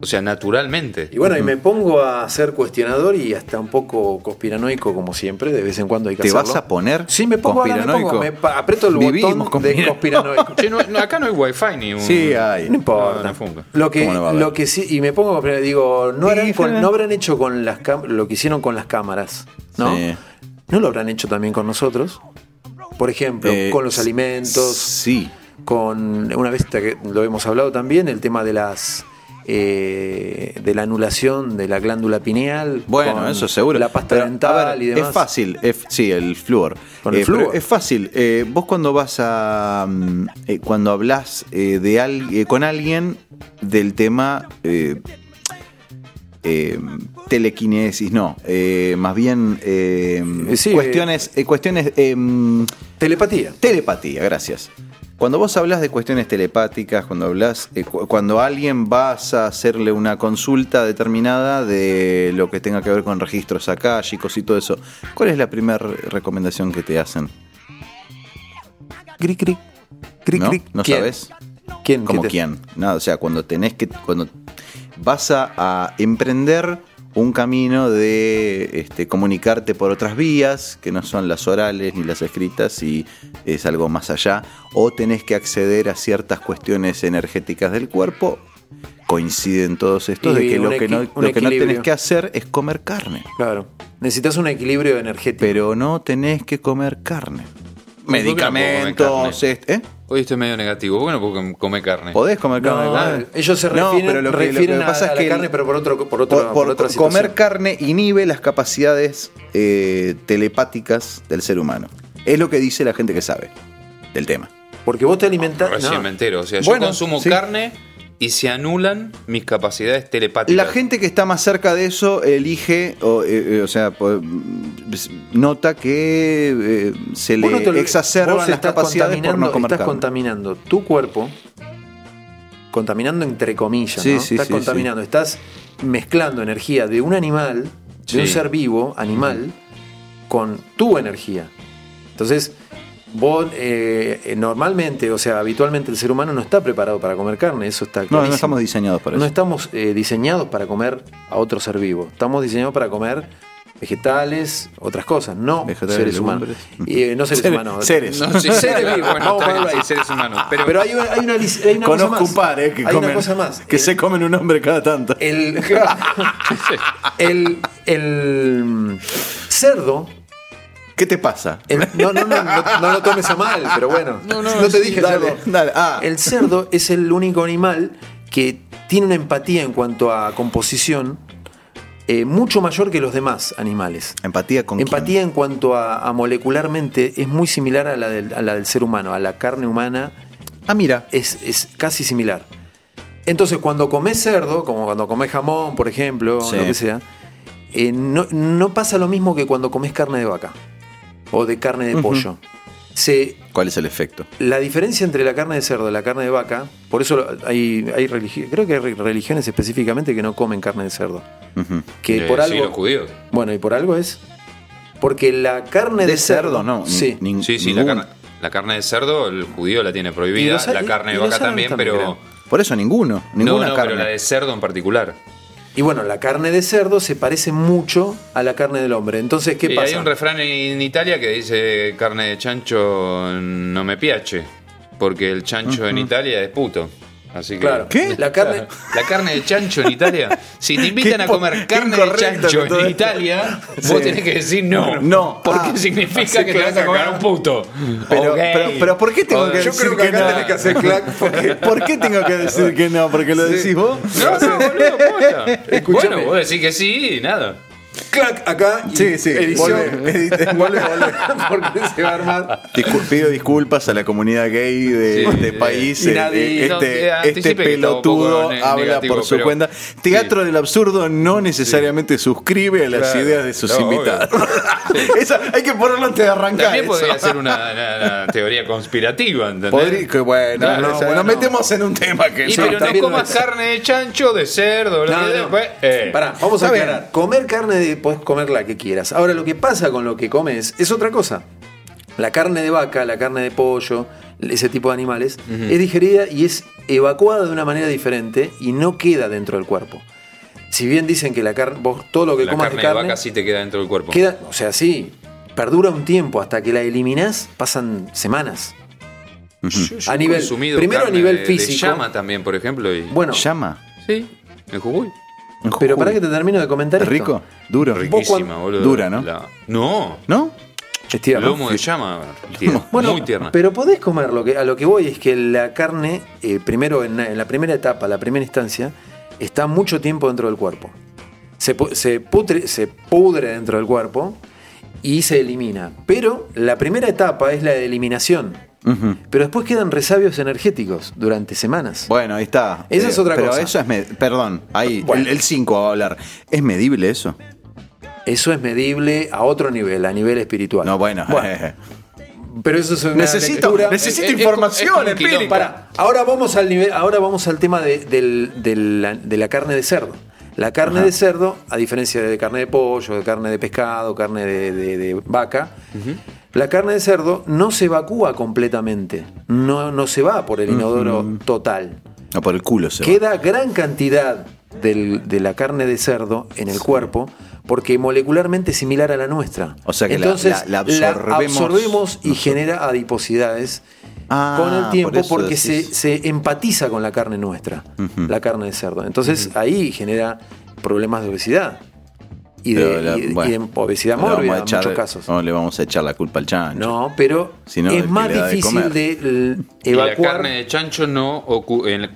O sea, naturalmente. Y bueno, y me pongo a ser cuestionador y hasta un poco conspiranoico como siempre, de vez en cuando hay que ¿Te hacerlo. vas a poner Sí, me pongo, ahora me conspiranoico? pongo, me aprieto el Vivimos botón de conspira- conspiranoico. Che, no- no, acá no hay wifi ni un. Sí, hay. No importa. No, lo que, lo que sí, y me pongo digo, no, harán con- no habrán hecho con las cam- lo que hicieron con las cámaras, ¿no? Sí. ¿No lo habrán hecho también con nosotros? Por ejemplo, Eh, con los alimentos, Sí. con una vez que lo hemos hablado también, el tema de las eh, de la anulación de la glándula pineal. Bueno, eso seguro. La pasta Pero, dental ver, y demás. Es fácil, es- sí, el flúor. Con el Eh, flúor. Es fácil. eh, vos cuando vas a. mm, eh, cuando hablas eh, de al- con alguien del tema. eh, telequinesis, no, eh, más bien eh, Sí, cuestiones, eh, cuestiones eh, Telepatía. Telepatía, gracias. Cuando vos hablas de cuestiones telepáticas, cuando hablas, eh, cu- cuando alguien vas a hacerle una consulta determinada de lo que tenga que ver con registros akáshicos y todo eso, ¿cuál es la primera recomendación que te hacen? Cric, cric. Cric, ¿No? ¿No ¿Quién? sabes? ¿Quién? ¿Como ¿Qué te- quién? Nada, o sea, cuando tenés que. Cuando vas a, a emprender un camino de este, comunicarte por otras vías, que no son las orales ni las escritas, y es algo más allá, o tenés que acceder a ciertas cuestiones energéticas del cuerpo, coinciden todos estos Y de que lo que no, lo que no tenés que hacer es comer carne. Claro. Necesitas un equilibrio energético. Pero no tenés que comer carne. ¿Por qué no Medicamentos, este- ¿eh? Hoy estoy medio negativo. ¿Por qué no puedo comer carne? Podés comer carne. No, ellos se No, refieren, pero lo que- lo que refieren a, pasa es a la que carne, pero por otro, por otro, por, por por otra comer carne inhibe las capacidades eh, telepáticas del ser humano. Es lo que dice la gente que sabe del tema. Porque vos te alimentás. Recién no. me entero. O sea, yo Bueno, consumo sí. carne y se anulan mis capacidades telepáticas. La gente que está más cerca de eso elige, o, eh, eh, o sea, po- nota que eh, se le no exacerban las estás capacidades por no contaminando- comer Estás carne. contaminando tu cuerpo, contaminando entre comillas, Sí, ¿no? sí, estás sí, contaminando, estás mezclando energía de un animal, de un ser vivo, animal, con tu energía. Entonces, vos eh, eh, normalmente, o sea, habitualmente el ser humano no está preparado para comer carne, eso está No, clarísimo. no estamos diseñados para No eso. estamos eh, diseñados para comer a otro ser vivo. Estamos diseñados para comer vegetales, otras cosas, no Vegetales, seres humanos. eh, no seres, Seres- humanos. seres. No, sí, Seres vivos, Bueno, sí, seres humanos. Pero, Pero hay una, hay una, hay una cosa Conozco más. un par, eh, que hay comen. una cosa más. Que El- se comen un hombre cada tanto. El, el, el cerdo. ¿Qué te pasa? el- no, no, no, no, no lo tomes a mal, pero bueno. No, te dije dale, cerdo. dale. Ah. El cerdo es el único animal que tiene una empatía en cuanto a composición eh, mucho mayor que los demás animales. Empatía con Empatía en cuanto a, a molecularmente es muy similar a la, del, a la del ser humano, a la carne humana? Ah, mira. es, es casi similar. Entonces, cuando comes cerdo, como cuando comes jamón, por ejemplo, Sí. lo que sea, eh, no, no pasa lo mismo que cuando comes carne de vaca o de carne de pollo. Se, ¿Cuál es el efecto? la diferencia entre la carne de cerdo y la carne de vaca, por eso lo- hay, hay creo que hay re- religiones específicamente que no comen carne de cerdo. Que por sí, algo. los judíos. Bueno, y por algo es. Porque la carne de, De cerdo, no. Sí. ni- Sí, sí, la carne, la carne de cerdo, el judío la tiene prohibida, los- la carne de vaca también, también, pero. Por eso ninguno. No, Ninguna no, carne. pero la de cerdo en particular. Y bueno, la carne de cerdo se parece mucho a la carne del hombre. Entonces, ¿qué Y pasa? hay un refrán en Italia que dice carne de chancho no me piace, porque el chancho en Italia es puto. Así que Claro. ¿Qué? La carne. La carne de chancho en Italia. Si te invitan a comer carne de chancho en esto. Italia, Sí. vos tenés que decir no. No. Porque Ah. significa que te vas a comer a un puto. Pero, pero, pero ¿por qué tengo O- que yo decir creo que, acá no? tenés que hacer clac porque- ¿Por qué tengo que decir que no? Porque lo decís vos. No, no, boludo, posta. Bueno, vos decís que sí y nada. Clac acá. Sí, sí, Edición. edite, volvé, volvé. Porque se va a armar. Discul- pido disculpas a la comunidad gay de Sí, este país. y Eh, nadie- eh, no, este, eh, este pelotudo habla negativo, por su pero- cuenta. Teatro del Absurdo no necesariamente suscribe a las Claro. ideas de sus No, invitados. Esa, hay que ponerlo antes de arrancar. También eso. podría ser una, una- una teoría conspirativa, ¿entendés? Podría- que bueno, Claro, no, no, o sea, bueno. nos metemos en un tema que Y pero no comas carne de chancho, de cerdo, después. eh. Pará, vamos a aclarar. Comer carne de, podés comer la que quieras. Ahora, lo que pasa con lo que comes es otra cosa. La carne de vaca, la carne de pollo, ese tipo de animales, es digerida y es evacuada de una manera diferente y no queda dentro del cuerpo. Si bien dicen que la carne, vos todo lo que La comas carne de de carne, vaca sí te queda dentro del cuerpo. queda, o sea, sí, perdura un tiempo hasta que la eliminás, pasan semanas. Yo- yo A nivel- primero a nivel de- de físico. llama también, por ejemplo. Y... Bueno, llama. Sí, en Jujuy. Pero para que te termino de comentar ¿Es esto. rico? Duro. Riquísima, boludo. Dura, ¿no? La- No, ¿No? Es tierno. lomo de llama. tierno, Bueno, muy tierna. Pero podés comer lo que a lo que voy es que la carne, eh, primero en, la- en la primera etapa, la primera instancia, está mucho tiempo dentro del cuerpo. Se, pu- se, putre- se pudre dentro del cuerpo y se elimina. Pero la primera etapa es la de eliminación. Pero después quedan resabios energéticos durante semanas. Bueno, ahí está. Esa es otra pero cosa. eso es. Perdón, ahí. Bueno. El 5 va a hablar. ¿Es medible eso? Eso es medible a otro nivel, a nivel espiritual. No, bueno. pero eso es una necesito lectura- necesito Es- es- información, es quilombo. Para, ahora vamos al nivel, ahora vamos al tema de, del- de la, de la carne de cerdo. La carne de cerdo, a diferencia de carne de pollo, de carne de pescado, carne de, de- de vaca, la carne de cerdo no se evacúa completamente. No, no se va por el inodoro total. No, por el culo se va. Queda gran cantidad del- de la carne de cerdo en el cuerpo porque molecularmente es similar a la nuestra. O sea que la- Entonces la- la absorbemos absorbemos y genera adiposidades Ah, con el tiempo por porque se, se empatiza con la carne nuestra, la carne de cerdo. Entonces ahí genera problemas de obesidad y de, la- y de- bueno, y de obesidad mórbida en echar- muchos casos. No le vamos a echar la culpa al chancho. No, pero Si no, el es más de difícil de, l- Y la evacuar. carne de chancho no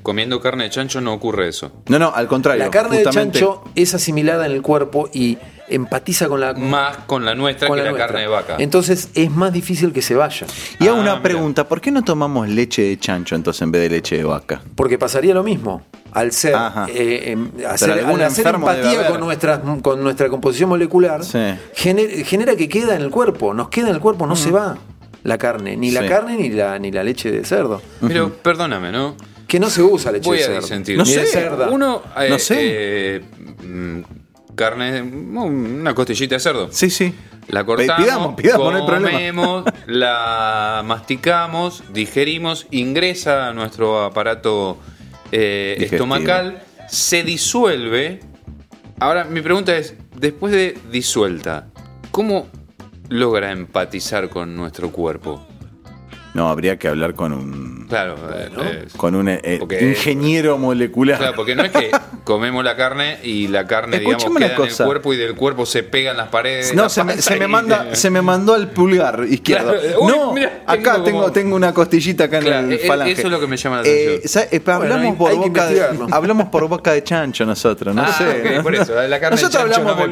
comiendo carne de chancho no ocurre eso. No, no, al contrario. La carne justamente- de chancho es asimilada en el cuerpo y empatiza con la, Más con la nuestra con que la la, nuestra. carne de vaca. Entonces es más difícil que se vaya. Y hago Ah, una mira. pregunta: ¿por qué no tomamos leche de chancho entonces en vez de leche de vaca? Porque pasaría lo mismo. Al ser, eh, em, hacer, al hacer empatía con nuestra, con nuestra composición molecular, Sí. gener- genera que queda en el cuerpo. Nos queda en el cuerpo, no se va la carne. Ni la Sí. carne ni la, ni la leche de cerdo. Pero perdóname, ¿no? Que no se usa leche Voy de a cerdo. disentir. No ni de sé, cerda. Uno, eh, No sé. eh, mm, carne, una costillita de cerdo. Sí, sí. La cortamos, Pidamos, pidamos, no comemos, la masticamos, digerimos, ingresa a nuestro aparato eh, estomacal, se disuelve. Ahora, mi pregunta es, después de disuelta, ¿cómo logra empatizar con nuestro cuerpo? No, habría que hablar con un Claro, eh, eh, con un eh, Porque- ingeniero molecular. Claro, porque no es que comemos la carne y la carne, digamos, queda en el cosa. cuerpo y del cuerpo se pegan las paredes. No, la se me, se manda, se me mandó al pulgar izquierdo. Claro, uy, no, mira, acá tengo tengo, como- tengo una costillita acá Claro, en el e- falange. eso es lo que me llama la Eh, atención. Eh, hablamos hay- por boca de, hablamos por boca de chancho nosotros, no Ah, sé. por eso, la carne de nosotros chancho hablamos no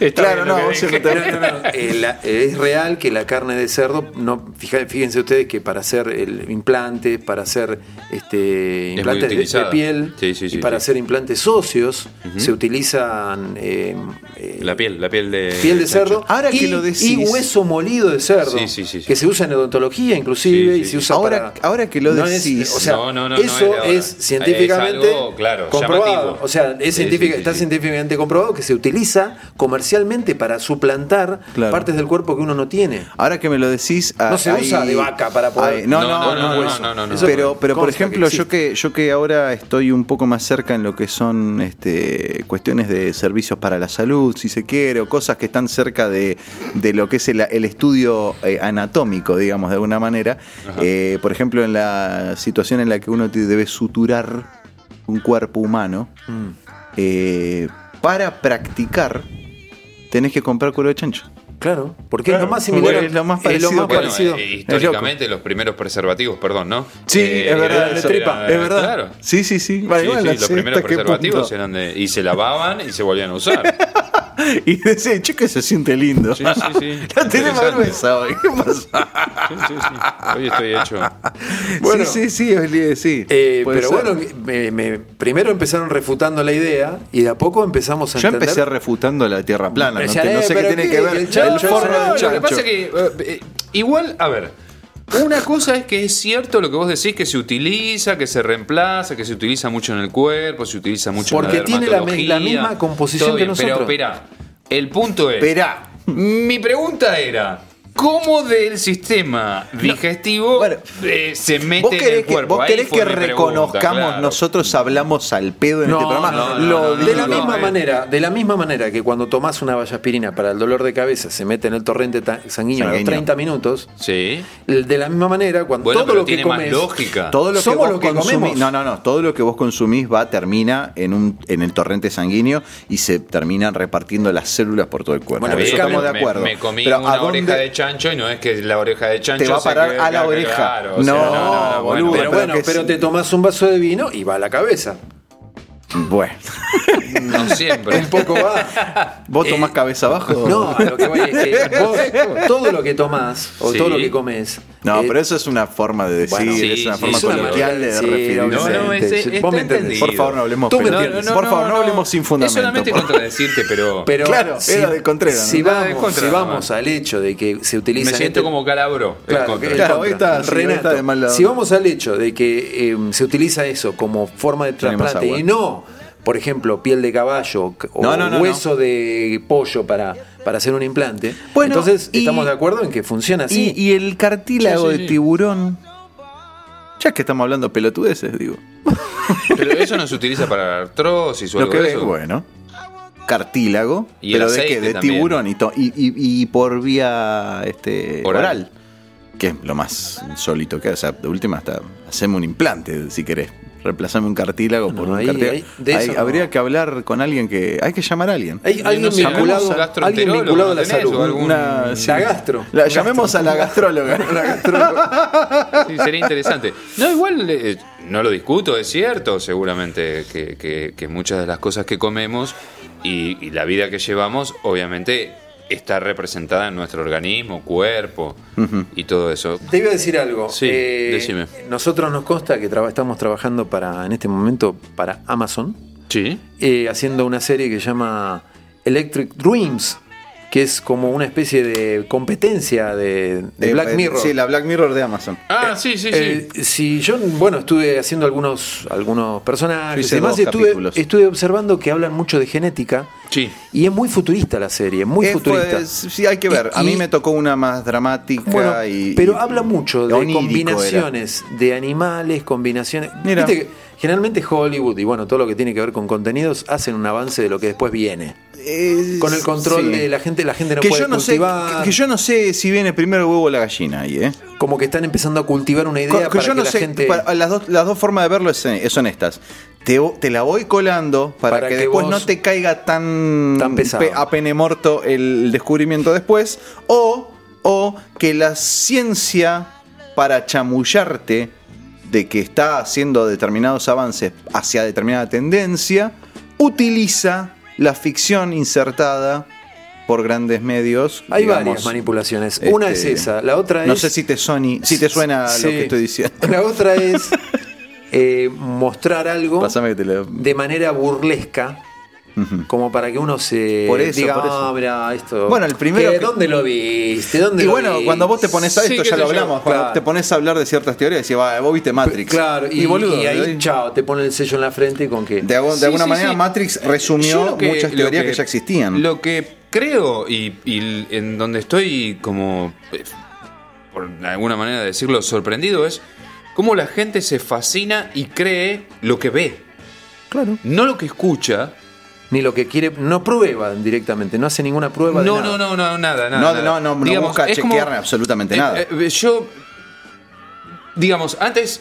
me Claro, no. Eh, eh, es real que la carne de cerdo, no, fija- fíjense ustedes que para hacer el implante, para hacer este, implantes de, piel Sí, sí, sí, y para sí. hacer implantes óseos, se utilizan eh, eh, La piel, la piel de. piel de cerdo Ahora que y, lo decís- y hueso molido de cerdo, Sí, sí, sí, sí. que se usa en odontología inclusive Sí, sí, y se usa Ahora- para... ahora que lo no es- decís- o sea, No, no, no, no es eso es, científicamente Es algo, claro, comprobado. llamativo. O sea, es Sí, científica- sí, sí, está sí. científicamente comprobado que se utiliza comercialmente para suplantar Claro. partes del cuerpo que uno no tiene. Ahora que me lo decís, ah, No se usa de vaca para poder- hay- no, No, no, no, no, no, eso. no, no, no. Eso Pero, pero por que ejemplo, yo que yo que ahora estoy un poco más cerca en lo que son este, cuestiones de servicios para la salud, si se quiere, o cosas que están cerca de, de lo que es el, el estudio eh, anatómico, digamos, de alguna manera. Eh, por ejemplo, en la situación en la que uno te debe suturar un cuerpo humano, Mm. eh, para practicar tenés que comprar cuero de chancho. Claro, porque Claro, es lo más similar. es lo más parecido. lo más Bueno, parecido. eh, históricamente los primeros preservativos, perdón, ¿no? Sí, Eh, es verdad, es tripa, es verdad. Claro. Sí, sí, sí. Vale, Sí, bueno, sí, no los primeros preservativos eran de. Y se lavaban y se volvían a usar. Y decía, che, que se siente lindo. Sí, sí, sí. La tenemos gruesa hoy. ¿Qué pasa? Sí, sí, sí. Hoy estoy hecho. Bueno. sí, sí, sí, sí. Eh, pero ser. bueno, me- me- primero empezaron refutando la idea y de a poco empezamos a Yo entender. empecé refutando la tierra plana. No, Ya, te- no sé qué tiene que ver El el, chancho forro es- del lo que pasa es que. eh, eh, igual, a ver. Una cosa es que es cierto lo que vos decís, que se utiliza, que se reemplaza, que se utiliza mucho en el cuerpo, se utiliza mucho Porque en la tiene la misma composición Todo que bien, Pero nosotros. espera, el punto es... Esperá. Mi pregunta era... ¿Cómo del sistema digestivo Bueno, eh, se mete ¿Vos en querés el que, cuerpo? vos querés que pregunta, reconozcamos claro. nosotros hablamos al pedo en No, este programa? no, no, Lo no, no, de la misma eh. manera, de la misma manera que cuando tomás una vallaspirina para el dolor de cabeza se mete en el torrente sanguíneo, a los Sanguíneo. 30 minutos, Sí. de la misma manera cuando Bueno, todo lo que comes, lógica. Todo lo que Somos vos lo que consumís, comemos. no, no, no, todo lo que vos consumís va, termina en un, en el torrente sanguíneo y se terminan repartiendo las células por todo el cuerpo. Bueno, eso estamos de acuerdo. Me, comí Pero ¿a una dónde oreja de chancho y no es que la oreja de chancho Te va a parar a la oreja? claro, o sea, No, bueno, boludo, Pero pero bueno, pero sí. te tomás un vaso de vino y va a la cabeza. Bueno, No siempre. Un poco va. ¿vos Eh, tomás cabeza abajo? No, a lo que voy es que vos, todo lo que tomás o Sí. todo lo que comes. No, eh, pero eso es una forma de decir, Bueno, sí, es una sí, forma coloquial de referirse. No, no, ese- vos me entendés. entendido. Por favor, no hablemos Tú me pelotas. entiendes. Por favor, no, hablemos sin fundamento. Es solamente por- contradecirte, pero, Pero Claro, era de Contreras, ¿no? Si vamos, Contreras, si vamos al hecho de que se utiliza. me siento como calabro. Claro, Claro, hoy está- Renato, está de mal lado. si vamos al hecho de que eh, se utiliza eso como forma de trasplante y no, por ejemplo, piel de caballo o No, no, no, hueso de pollo para, para hacer un implante, Bueno, entonces y- estamos de acuerdo en que funciona así. Y, y el cartílago Sí, sí, de sí. tiburón. Ya que estamos hablando pelotudeces, digo. Pero eso no se utiliza para artrosis o Lo algo que de eso. bueno. Cartílago, Y el pero de qué? De también. tiburón y, to- y, y- y por vía este, Oral. oral. Que es lo más insólito que hay. O sea, de última hasta hacemos un implante, si querés. Reemplazame un cartílago por No, un ahí- cartílago. ahí- de Ahí eso no. habría que hablar con alguien que. Hay que llamar a alguien. Hay alguien no vinculado, ¿algún gastroenterólogo alguien vinculado a la salud. algún- Una- La gastro. La- llamemos a la gastróloga. Sí, sería interesante. No, igual eh, no lo discuto, es cierto, seguramente que, que- que muchas de las cosas que comemos y, y la vida que llevamos, obviamente, está representada en nuestro organismo, cuerpo y todo eso. Te iba a decir algo. Sí, decime. Nosotros nos consta que traba- estamos trabajando para, en este momento, para Amazon, Sí. eh, haciendo una serie que se llama Electric Dreams, que es como una especie de competencia de, de Eh, Black eh, Mirror. Sí, la Black Mirror de Amazon. Ah, sí, sí, sí. Eh, si yo, bueno, estuve haciendo algunos, algunos personajes hice y demás, dos y estuve, capítulos. estuve observando que hablan mucho de genética Sí. Y es muy futurista la serie, muy futurista. fue- sí, hay que ver. Y- a mí me tocó una más dramática Bueno, y. pero y- habla mucho de combinaciones de animales, combinaciones. Mira. Viste que generalmente Hollywood y bueno, todo lo que tiene que ver con contenidos hacen un avance de lo que después viene. Eh, Con el control sí. de la gente, la gente no que puede yo no sé que, que yo no sé si viene primero el huevo o la gallina ahí, ¿eh? Como que están empezando a cultivar una idea Co- que para yo que no la sé, gente. para- las, dos, las dos formas de verlo es- son estas. Te, te la voy colando para, Para que, que después no te caiga tan, Tan pesado. pe- a pene muerto el descubrimiento después. O, o que la ciencia, para chamullarte de que está haciendo determinados avances hacia determinada tendencia, utiliza la ficción insertada por grandes medios. Hay digamos, varias manipulaciones. Una es este, esa, la otra es. No sé si te, soni- si te suena Sí. lo que estoy diciendo. La otra es eh, mostrar algo de manera burlesca. Como para que uno se Por eso, diga, por eso. "Ah, mira, esto. Bueno, el primero que- ¿Dónde lo viste? ¿Dónde Y lo bueno, viste?". cuando vos te pones a esto, ya lo hablamos, cuando te pones a hablar de ciertas teorías, decís, va, vos viste Matrix. Claro, y, boludo, y ahí, de- chao, te pone el sello en la frente con que. de, algún- de Sí, alguna sí, manera. Matrix resumió que- muchas teorías que, ya existían. Lo que creo y, y en donde estoy como, eh, por alguna manera de decirlo, sorprendido es cómo la gente se fascina y cree lo que ve. Claro. No lo que escucha. Ni lo que quiere. No prueba directamente, no hace ninguna prueba de No, nada. no, no, no, nada, nada. No, nada. no, no, no Digamos, busca como- chequear absolutamente Eh, nada. eh, yo, digamos, antes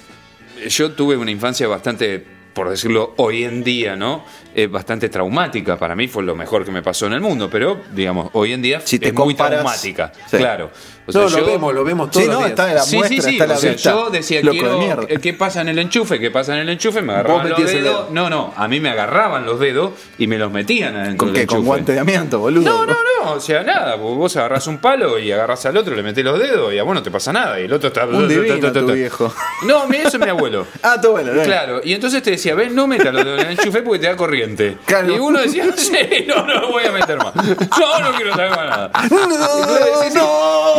yo tuve una infancia bastante, por decirlo hoy en día, ¿no? Eh, bastante traumática. Para mí fue lo mejor que me pasó en el mundo, pero, digamos, hoy en día Si te es muy comparas- traumática. Sí. Claro. O No, lo yo- vemos, lo vemos todos Sí, no, está en la Sí, muestra, sí, sí. está a la o sea, vista. yo decía, de quiero, eh, ¿qué pasa en el enchufe? ¿Qué pasa en el enchufe? Me agarraban los dedos. dedo. No, no, a mí me agarraban los dedos y me los metían adentro ¿Con del qué? ¿Con guante de amianto, boludo? No, no, no, o sea, nada, vos vos agarrás un palo y agarrás al otro, le metés los dedos y a vos no te pasa nada. Y el otro está. Un divino tu viejo. No, mira, eso es mi abuelo. Ah, todo bueno. ¿no? Claro, y entonces te decía, ves, no metas los dedos en el enchufe porque te da corriente. Claro. Y uno decía, sí, no, no lo voy a meter más. No, no quiero saber más nada. Sí, sí.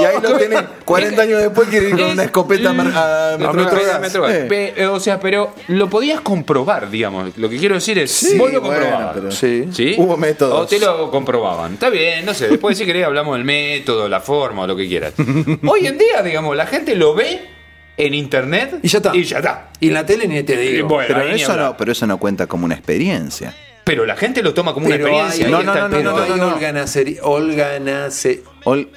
Y ahí lo tenés. 40 años después quiere ir con una escopeta a Metrogas. Eh. Pe- eh, o sea, pero lo podías comprobar, digamos. Lo que quiero decir es, Sí, vos lo bueno, comprobabas. pero- Sí. ¿Sí? Hubo métodos. O te lo comprobaban. Está bien, no sé. Después, si querés, hablamos del método, la forma o lo que quieras. Hoy en día, digamos, la gente lo ve en internet Y ya está. Y ya está. Y en la tele ni te Y digo. bueno, Pero ahí ni eso, hablar. no, pero eso no cuenta como una experiencia. Pero la gente lo toma como una Pero experiencia. hay, ahí No, está no, el no, no, hay no, no. Olga Naceri- Olga Nace- Ol-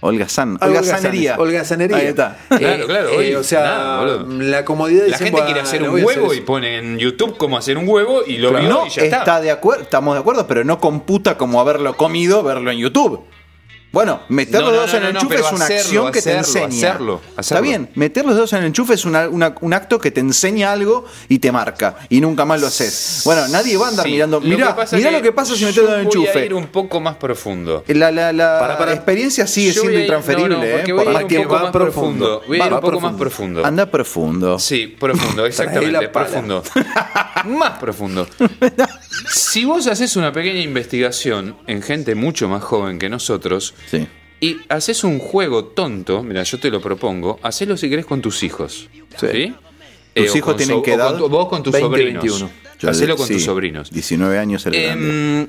Olga San. Olga Olga Sanería. San- Olga Sanería. Ahí está. Claro, claro, hoy, o sea, nada, la comodidad de La gente quiere "Bueno, hacer un hacer huevo y eso". pone en YouTube cómo hacer un huevo y lo vio no y ya está, está. de acuerdo, estamos de acuerdo, pero no computa como haberlo comido, verlo en YouTube. Bueno, meter los no, dedos no, en el enchufe es una hacerlo, acción que te enseña. hacerlo, Está bien, meter los dedos en el enchufe es una- una- un acto que te enseña algo y te marca. Y nunca más lo haces. Bueno, nadie va a andar Sí, mirando. Mirá, lo que pasa si metes los dedos en el enchufe. ir un poco más profundo. La, la, la Para, para. experiencia sigue siendo intransferible. ¿eh? voy a ir un poco va más profundo. profundo. Voy a Va ir un poco más profundo. Anda profundo. Sí, profundo, exactamente, profundo. más profundo. Si vos haces una pequeña investigación en gente mucho más joven que nosotros Sí. y haces un juego tonto, mira, yo te lo propongo, hacelo si querés con tus hijos. ¿Sí? Sí. ¿Tus o hijos tienen so- qué o con edad? tu- vos con tus 20, sobrinos. 21. Yo Hacelo de- con sí, tus sobrinos. 19 años el grande. Em,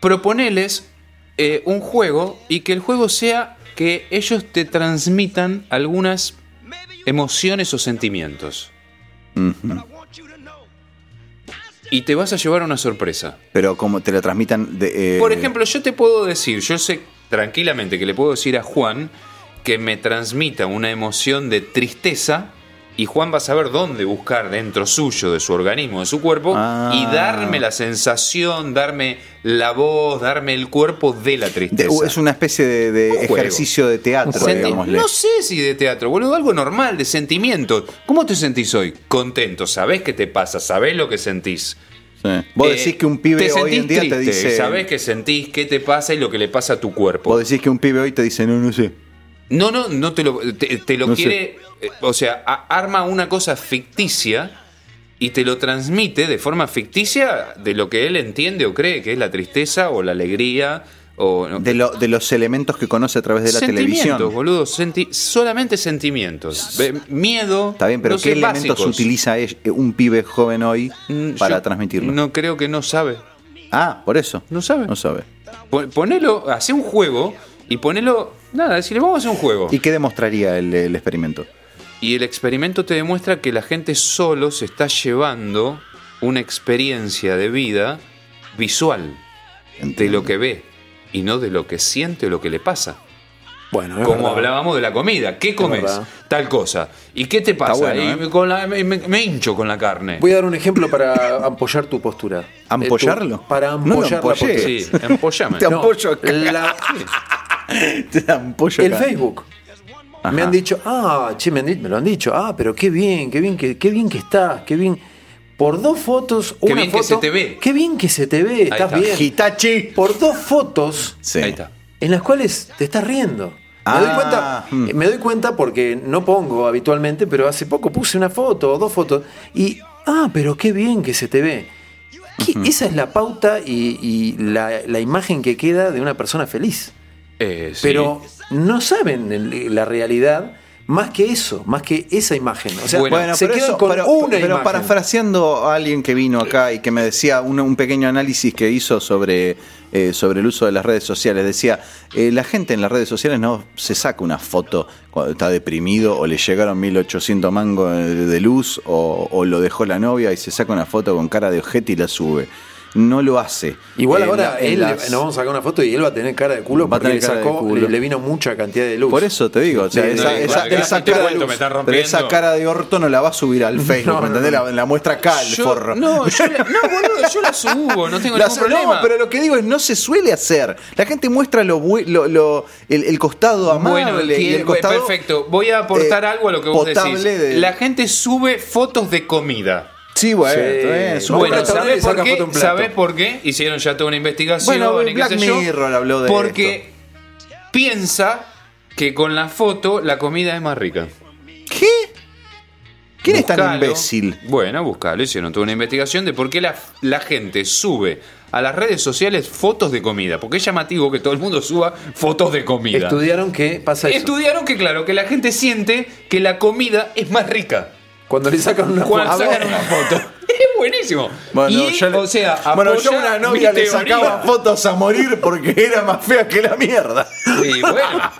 proponeles eh, un juego y que el juego sea que ellos te transmitan algunas emociones o sentimientos. Y te vas a llevar una sorpresa. Pero como te la transmitan de, eh, Por ejemplo, yo te puedo decir, yo sé tranquilamente que le puedo decir a Juan que me transmita una emoción de tristeza y Juan va a saber dónde buscar dentro suyo, de su organismo, de su cuerpo, Ah. y darme la sensación, darme la voz, darme el cuerpo de la tristeza. uh, es una especie de, de Un juego. ejercicio de teatro, digámosle. no sé si de teatro, boludo, algo normal, de sentimientos. ¿Cómo te sentís hoy? Contento, sabés qué te pasa, sabés lo que sentís. Sí. Vos Eh, decís que un pibe hoy en día te dice. Sabés qué sentís, qué te pasa y lo que le pasa a tu cuerpo. Vos decís que un pibe hoy te dice, no, no sé. No, no, no te lo, te, te lo No quiere. eh, O sea, a- arma una cosa ficticia y te lo transmite de forma ficticia de lo que él entiende o cree que es la tristeza o la alegría o. no, De, lo- de los elementos que conoce a través de la sentimientos, televisión. boludo. senti- solamente sentimientos. Miedo. Está bien, pero no ¿qué elementos básicos. utiliza es- un pibe joven hoy Mm, para yo transmitirlo? No creo que no sabe. Ah, por eso. No sabe. No sabe. Pon- Ponelo, hace un juego y ponelo. Nada, decirle, vamos a hacer un juego. ¿Y qué demostraría el, el experimento? Y el experimento te demuestra que la gente solo se está llevando una experiencia de vida visual de lo que ve y no de lo que siente o lo que le pasa. Bueno, es Como verdad. hablábamos de la comida. ¿Qué comes? Tal cosa. ¿Y qué te pasa? bueno, ¿eh? me- con la- me, me- me hincho con la carne. Voy a dar un ejemplo para apoyar tu postura. ¿Ampollarlo? Eh, tu- para No ampollar la ampollé. postura. Sí, empollame. Te No, ampollo acá. la- Te dan pollo el acá. Facebook. Ajá. Me han dicho, ah, che, me, han me lo han dicho, ah, pero qué bien, qué bien, que, qué bien que estás, qué bien. Por dos fotos, Qué una bien que se te ve. Qué bien que se te ve, estás está. bien. Hitachi. Por dos fotos Sí. Ahí está. en las cuales te estás riendo. Ah, me, doy cuenta, mm. eh, me doy cuenta porque no pongo habitualmente, pero hace poco puse una foto o dos fotos y, ah, pero qué bien que se te ve. ¿Qué- Esa es la pauta y, y la, la imagen que queda de una persona feliz. Eh, sí. Pero no saben el- la realidad más que eso, más que esa imagen. O sea, Bueno, se pero quedan eso- con pero- una pero imagen. parafraseando a alguien que vino acá y que me decía un, un pequeño análisis que hizo sobre, eh, sobre el uso de las redes sociales, decía, eh, la gente en las redes sociales no se saca una foto cuando está deprimido o le llegaron 1800 mangos de, de luz o, o lo dejó la novia y se saca una foto con cara de ojete y la sube. No lo hace. Igual En ahora él, las- nos vamos a sacar una foto y él va a tener cara de culo Va porque tener le cara de sacó, culo. le, le vino mucha cantidad de luz. Por eso te digo, o sea, Sí, esa, no, esa- igual, esa te cara, cuento, me está pero rompiendo. esa cara de orto no la va a subir al Facebook, No, ¿me entendés? La, la muestra acá, el Yo- forro. No, yo la, no, boludo, yo la subo, no tengo La- ningún problema. No, pero lo que digo es no se suele hacer. La gente muestra lo, lo, lo- el, el costado amable Bueno, y el costado perfecto. Voy a aportar eh, algo a lo que vos decís. de- La gente sube fotos de comida. Sí, bueno, Sí. Bueno, ¿sabés por, qué? foto en plato. ¿Sabés por qué? Hicieron ya toda una investigación. Bueno, y qué Black sé yo. Mirror habló de Porque piensa que con la foto la comida es más rica. ¿Qué? ¿Quién es tan imbécil? Bueno, buscalo. Hicieron toda una investigación de por qué la, la gente sube a las redes sociales fotos de comida. Porque es llamativo que todo el mundo suba fotos de comida. Estudiaron que pasa eso. Estudiaron que, claro, que la gente siente que la comida es más rica. Cuando le sacan una Cuando foto. sacan una foto. Buenísimo. Bueno, y, yo o sea, bueno, yo a una novia le sacaba fotos a morir porque era más fea que la mierda. Sí, bueno.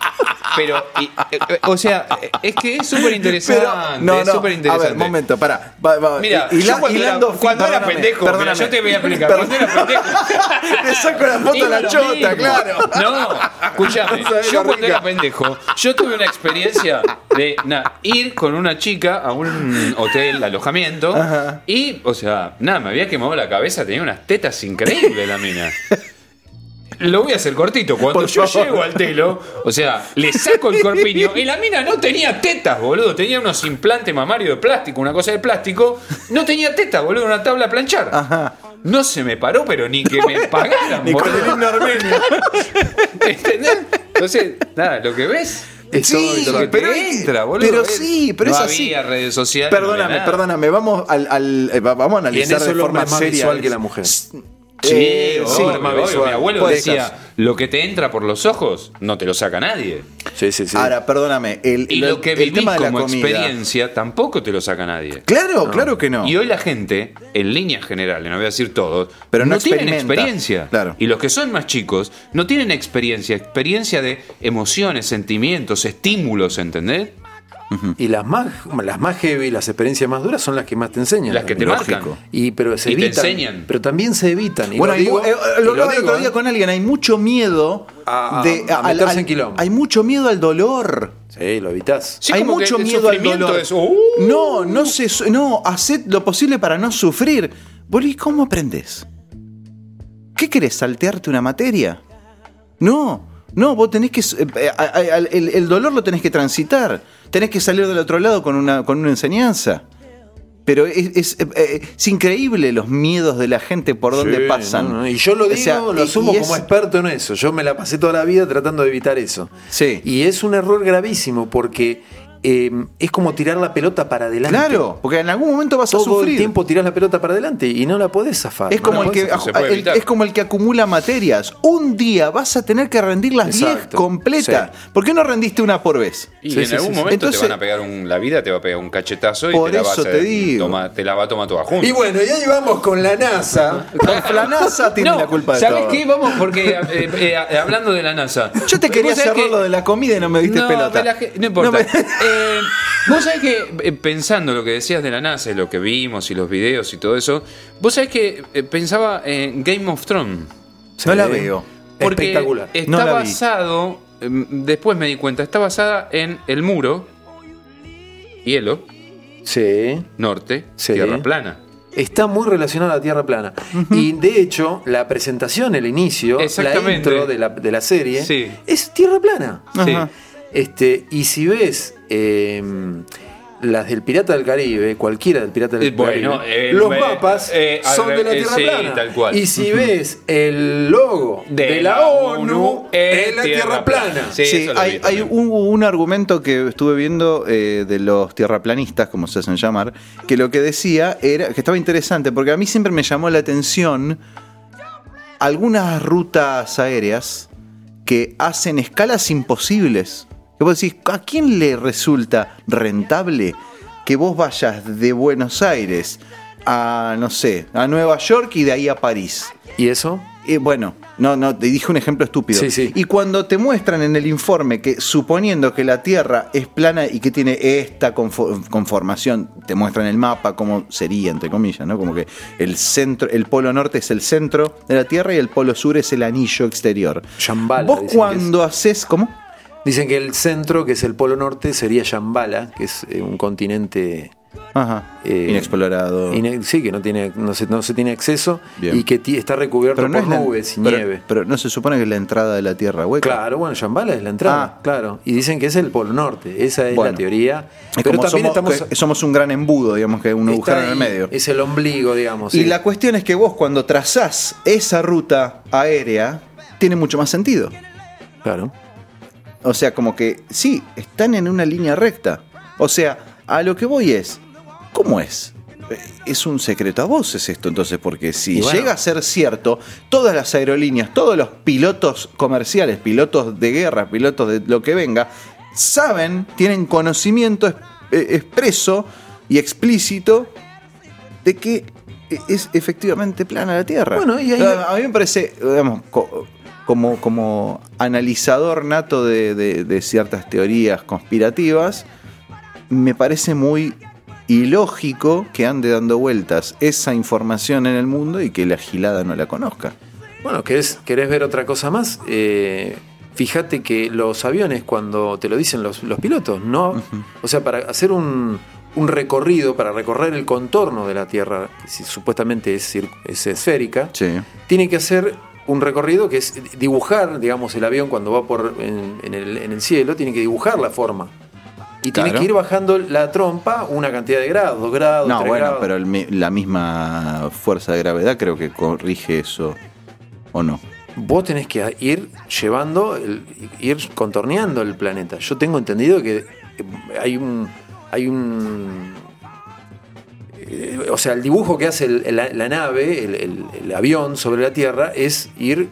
Pero, y- eh, eh, o sea, eh, es que es súper interesante. No, no, súper a interesante. ver, momento, pará. Va- va- Mira, yo cuando, era, cuando era pendejo, mira, yo te voy a explicar. Cuando era pendejo. Le saco la foto a la chota, mismo. claro. No, escúchame. No Yo cuando rica. era pendejo, yo tuve una experiencia de na, ir con una chica a un hotel, alojamiento, Ajá. y, o sea, nada, me había quemado la cabeza, tenía unas tetas increíbles la mina. Lo voy a hacer cortito. Cuando Por yo favor. llego al telo, o sea, le saco el corpiño y la mina no tenía tetas, boludo. Tenía unos implantes mamarios de plástico, una cosa de plástico. No tenía tetas, boludo, una tabla a planchar. Ajá. No se me paró, pero ni que me pagaran, Ni con boludo. el himno armenio. ¿Entendés? Entonces, nada, lo que ves es Sí, todo lo que pero entra, boludo. pero sí, pero no es así. había redes sociales. no había Perdóname, perdóname, vamos al, al- eh, va- vamos a analizar de forma es más seria. visual que la mujer. Sí, Eh, obvio, sí, obvio, visual. Mi abuelo decía, lo que te entra por los ojos no te lo saca nadie. Sí, sí, sí. Ahora, perdóname, el, Y lo que el vivís tema de la como comida. experiencia tampoco te lo saca nadie. Claro, claro que no. Y hoy la gente, en líneas generales, no voy a decir todos, Pero no tienen experimenta. experiencia. Claro. Y los que son más chicos no tienen experiencia, experiencia de emociones, sentimientos, estímulos, ¿entendés? Y las más, las más heavy, las experiencias más duras son las que más te enseñan. Las que te marcan. Y, pero se Y te evitan. enseñan. Pero también se evitan. Y bueno, lo digo, mu- eh, y lo lo hablaba el digo, otro día ¿eh? con alguien, hay mucho miedo A- a- de, a al- meterse al- en quilombo. Hay mucho miedo al dolor. Sí, lo evitas. Sí, hay mucho miedo al sufrimiento dolor. es, "Uh". No, no se, su- no, haced lo posible para no sufrir. ¿y cómo aprendes? ¿Qué querés? ¿Saltearte una materia? No, no, vos tenés que. eh, eh, a- a- el, el dolor lo tenés que transitar. Tenés que salir del otro lado con una, con una enseñanza. Pero es, es, eh, eh, es increíble los miedos de la gente por donde Sí, pasan. no, no, Y yo lo O digo, sea, lo asumo como experto en eso. Yo me la pasé toda la vida tratando de evitar eso. Sí. Y es un error gravísimo porque eh, es como tirar la pelota para adelante. Claro, porque en algún momento vas a Todo sufrir. el tiempo tirás la pelota para adelante y no la podés zafar. Es no como, la el que, el- es como el que acumula materias. Un día vas a tener que rendir las 10 Exacto. completas. ¿Por qué no rendiste una por vez? Y Sí, en sí, algún sí, sí. momento Entonces- te van a pegar un, la vida te va a pegar un cachetazo y Por te la, vas eso a, te digo. toma- te la va a tomar toda junta. Y bueno, y ahí vamos con la NASA. Con Flanaza tiene No, la culpa de ¿sabés todo. qué? Vamos, porque eh, eh, eh, hablando de la NASA. Yo te quería cerrar que- lo de la comida y no me diste no, pelota. me la no importa. No me- Eh, vos sabés que, eh, pensando lo que decías de la NASA lo que vimos y los videos y todo eso, vos sabés que eh, pensaba en Game of Thrones. No la Sí. veo. Porque Espectacular. está No la vi. basado, eh, después me di cuenta, está basada en el muro, hielo, Sí. norte, Sí. tierra plana. Está muy relacionado a la Tierra plana. Y de hecho, la presentación, el inicio, la Exactamente. intro de la, de la serie, Sí. es Tierra plana. Ajá. Este, y si ves eh, las del Pirata del Caribe, cualquiera del Pirata del Eh, bueno, Caribe, eh, los eh, mapas eh, son de la Tierra sí, plana. tal cual. Y si ves el logo de, la, ONU, es la Tierra, plana. Sí, hay, hay un, un argumento que estuve viendo eh, de los tierraplanistas, como se hacen llamar, que lo que decía era que estaba interesante, porque a mí siempre me llamó la atención algunas rutas aéreas que hacen escalas imposibles. Que vos decís, ¿a quién le resulta rentable que vos vayas de Buenos Aires a, no sé, a Nueva York y de ahí a París? ¿Y eso? Eh, bueno, no, no, te dije un ejemplo estúpido. Sí, sí. Y cuando te muestran en el informe que suponiendo que la Tierra es plana y que tiene esta confo- conformación, te muestran el mapa como sería, entre comillas, ¿no? Como que el centro, el polo norte es el centro de la Tierra y el polo sur es el anillo exterior. Shambhala, Vos cuando haces, ¿cómo? Dicen que el centro, que es el Polo Norte, sería Shambhala, que es eh, un continente Ajá, Eh, inexplorado. ine- sí, que no tiene, no se, no se tiene acceso Bien. y que está recubierto por es la- nubes y pero- nieve. Pero no se supone que es la entrada de la Tierra hueca. Claro, bueno, Shambhala es la entrada, Ah. claro. Y dicen que es el Polo Norte, esa es Bueno. la teoría. Es Pero como también somos, estamos... que somos un gran embudo, digamos, que un agujero en el medio. Es el ombligo, digamos. Y sí. la cuestión es que vos cuando trazás esa ruta aérea, tiene mucho más sentido. Claro. O sea, como que sí, están en una línea recta. O sea, a lo que voy es, ¿cómo es? Eh, Es un secreto a voces esto, entonces, porque si bueno. llega a ser cierto, todas las aerolíneas, todos los pilotos comerciales, pilotos de guerra, pilotos de lo que venga, saben, tienen conocimiento eh, expreso y explícito de que es efectivamente plana la Tierra. Bueno, y ahí- a mí me parece, digamos, como, como analizador nato de, de- de ciertas teorías conspirativas, me parece muy ilógico que ande dando vueltas esa información en el mundo y que la gilada no la conozca. Bueno, ¿querés, querés ver otra cosa más? Eh, fíjate que los aviones, cuando te lo dicen los, los pilotos, no. O sea, para hacer un, un recorrido, para recorrer el contorno de la Tierra, que si supuestamente es, es esférica, Sí. tiene que hacer un recorrido que es dibujar, digamos, el avión cuando va por en, en el, en el cielo, tiene que dibujar la forma. Y tiene que ir bajando la trompa una cantidad de grados, dos grados, No, tres bueno, grados. pero el la misma fuerza de gravedad creo que corrige eso, ¿o no? Vos tenés que ir llevando, el- ir contorneando el planeta. Yo tengo entendido que hay un. Hay un. Eh, O sea, el dibujo que hace el- la, la nave, el, el- el avión sobre la Tierra, es ir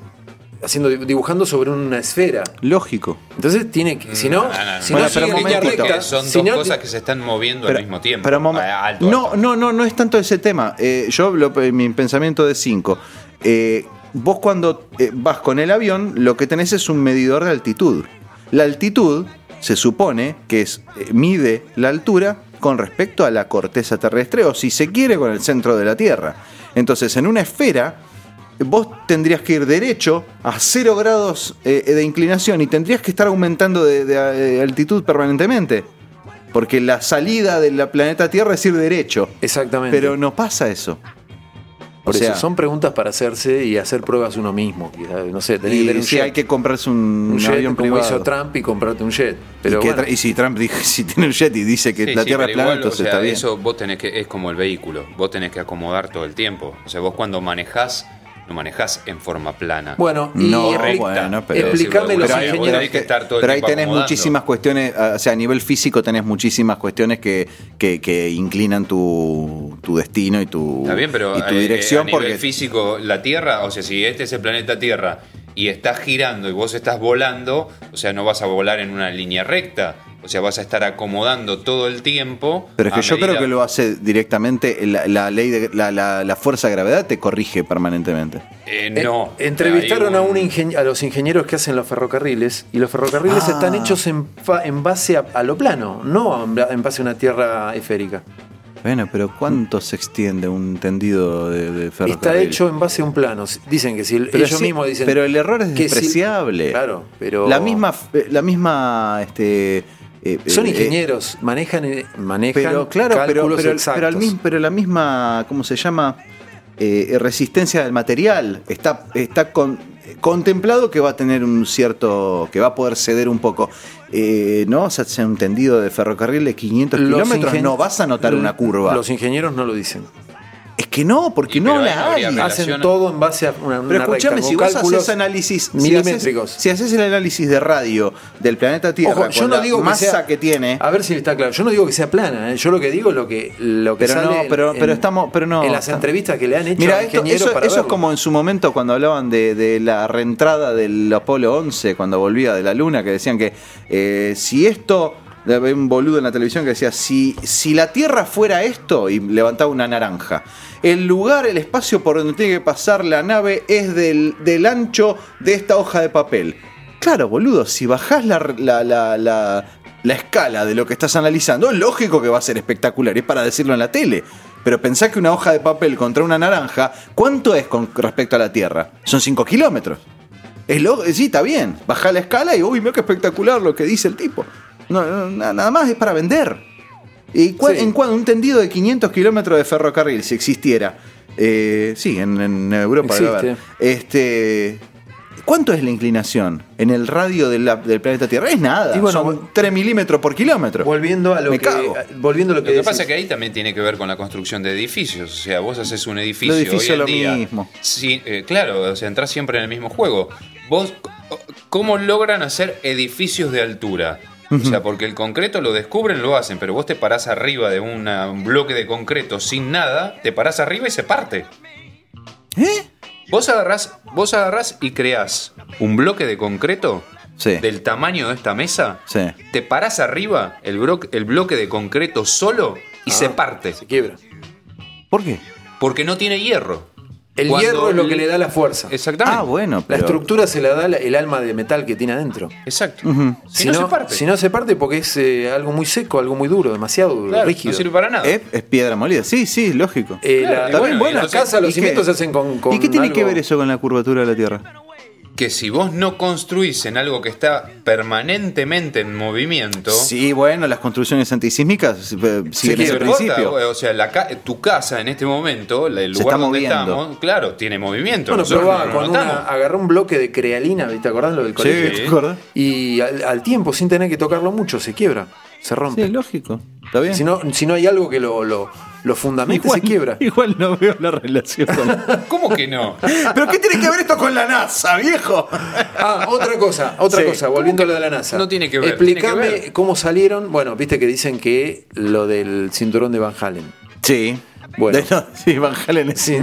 haciendo dibujando sobre una esfera. Lógico. Entonces tiene que. Si no, No, no, no. si Bueno, no pero línea recta, son si dos no- cosas que se están moviendo al mismo tiempo. pero momen- A alto, no, alto. no, no, no es tanto ese tema. Eh, yo, lo- mi pensamiento de 5. vos cuando eh, vas con el avión, lo que tenés es un medidor de altitud. La altitud se supone que es, eh, mide la altura con respecto a la corteza terrestre o si se quiere con el centro de la Tierra. Entonces, en una esfera, vos tendrías que ir derecho a 0 grados eh, de inclinación y tendrías que estar aumentando de, de, eh, altitud permanentemente. Porque la salida del planeta Tierra es ir derecho. Exactamente. Pero no pasa eso. Por o sea, eso son preguntas para hacerse y hacer pruebas uno mismo. No sé, tenés que y tener un si jet, hay que comprarse un, un un jet avión como privado. hizo Trump y comprarte un jet. Pero y, bueno, si Trump dice, si tiene un jet y dice que Sí, la sí, Tierra es plana, igual, entonces o sea, está bien. Eso vos tenés que, es como el vehículo, vos tenés que acomodar todo el tiempo. O sea, vos cuando manejás no manejás en forma plana. Bueno, y No, expli- bueno, pero- explícame los pero ingenieros. tenés que estar todo el Pero ahí tenés acomodando. muchísimas cuestiones, o sea, a nivel físico tenés muchísimas cuestiones que, que, que inclinan tu, tu destino y tu, Está bien, pero y tu eh, dirección a nivel porque físico, la Tierra, o sea, si este es el planeta Tierra y estás girando y vos estás volando, o sea, no vas a volar en una línea recta, o sea, vas a estar acomodando todo el tiempo. Pero es que yo creo que lo hace directamente, la, la ley de la, la- la fuerza de gravedad te corrige permanentemente. Eh, Eh, no. entrevistaron a, un ingen- a los ingenieros que hacen los ferrocarriles y los ferrocarriles Ah. están hechos en, base a, a lo plano, no en base a una tierra esférica. Bueno, pero ¿cuánto se extiende un tendido de, de Está ferrocarril? hecho en base a un plano. Dicen que si el- Pero ellos sí, mismos dicen. pero el error es si- despreciable. claro, pero. La misma, la misma, este, eh, Son eh, ingenieros, manejan, eh, manejan Pero claro, pero, cálculos pero, exactos. pero, al mismo- pero la misma, ¿cómo se llama? Eh, resistencia del material. Está, está con- contemplado que va a tener un cierto, que va a poder ceder un poco. Eh, no vas a hacer un tendido de ferrocarril de 500 Los kilómetros, no vas a notar una curva. Los ingenieros no lo dicen. Es que no, porque Y no la hay. Hacen todo en base a una, Pero escúchame, si vos haces análisis si milimétricos. haces, si haces el análisis de radio del planeta Tierra Ojo, con yo no la digo que masa sea, que tiene, A ver si está claro. Yo no digo que sea plana. ¿eh? Yo lo que digo es lo que lo que Pero sale no, pero- en- pero estamos- pero no, en las está- entrevistas que le han hecho Mira, a esto- eso, para eso es como en su momento cuando hablaban de, de la reentrada del Apolo 11, cuando volvía de la Luna, que decían que eh, si esto, había un boludo en la televisión que decía, si, si la Tierra fuera esto, y levantaba una naranja, el lugar, el espacio por donde tiene que pasar la nave es del, del ancho de esta hoja de papel. Claro, boludo, si bajás la, la, la, la- la escala de lo que estás analizando, es lógico que va a ser espectacular, es para decirlo en la tele. Pero pensá que una hoja de papel contra una naranja, ¿cuánto es con respecto a la Tierra? Son 5 kilómetros. Es lo, sí, está bien. Baja la escala y, uy, mira qué espectacular lo que dice el tipo. No, no, na- nada más es para vender. ¿Y Sí. en cuanto un tendido de 500 kilómetros de ferrocarril, si existiera? Eh, sí, en, en Europa debe haber. Existe. Este, ¿Cuánto es la inclinación en el radio de la- del planeta Tierra? Es nada. Y bueno, son 3 milímetros por kilómetro. volviendo a lo Me que cago. volviendo a lo que, Lo que decís. pasa es que ahí también tiene que ver con la construcción de edificios. O sea, vos haces un edificio. Lo edificio hoy en lo día, mismo. Sí, eh, claro, o sea, entras siempre en el mismo juego. Vos, ¿cómo logran hacer edificios de altura? O sea, porque el concreto lo descubren, lo hacen, pero vos te parás arriba de una- un bloque de concreto sin nada, te parás arriba y se parte. ¿Eh? Vos agarrás, vos agarrás y creás un bloque de concreto Sí. del tamaño de esta mesa, Sí. te parás arriba, el, bro- el bloque de concreto solo y Ah, se parte. se quiebra. ¿Por qué? Porque no tiene hierro. El Cuando hierro es lo que le da la fuerza. Exactamente. Ah, bueno. La pero- estructura se la da la- el alma de metal que tiene adentro. Exacto. Si, no, se parte. si no se parte porque es eh, algo muy seco, algo muy duro, demasiado Claro, rígido. no sirve para nada. ¿Es, es piedra molida. Sí, sí, lógico. Eh, Claro, la- bueno, bien, bueno, entonces- las casas, los ¿y qué- cimientos se hacen con, con ¿Y qué tiene que ver eso con la curvatura de la Tierra? Que si vos no construís en algo que está permanentemente en movimiento. Sí, bueno, las construcciones antisísmicas eh, siguen Sí, ese principio. o sea, la ca- tu casa en este momento, el Se lugar donde moviendo. estamos, claro, tiene movimiento. Bueno, Nosotros probá no con una, agarró un bloque de crealina, ¿te acordás lo del colegio? Sí, ¿te acordás? Y al, al tiempo, sin tener que tocarlo mucho, se quiebra, se rompe. Sí, lógico. Está bien. si, no, si no hay algo que lo, lo, lo fundamente, se quiebra. igual no veo la relación con... ¿Cómo que no? ¿Pero qué tiene que ver esto con la NASA, viejo? Ah, otra cosa, otra Sí. cosa, volviendo a lo de la NASA. No tiene que ver, Explícame cómo salieron. Bueno, viste que dicen que lo del cinturón de Van Halen. Sí. Bueno. De- no, sí, Van Halen es Sí.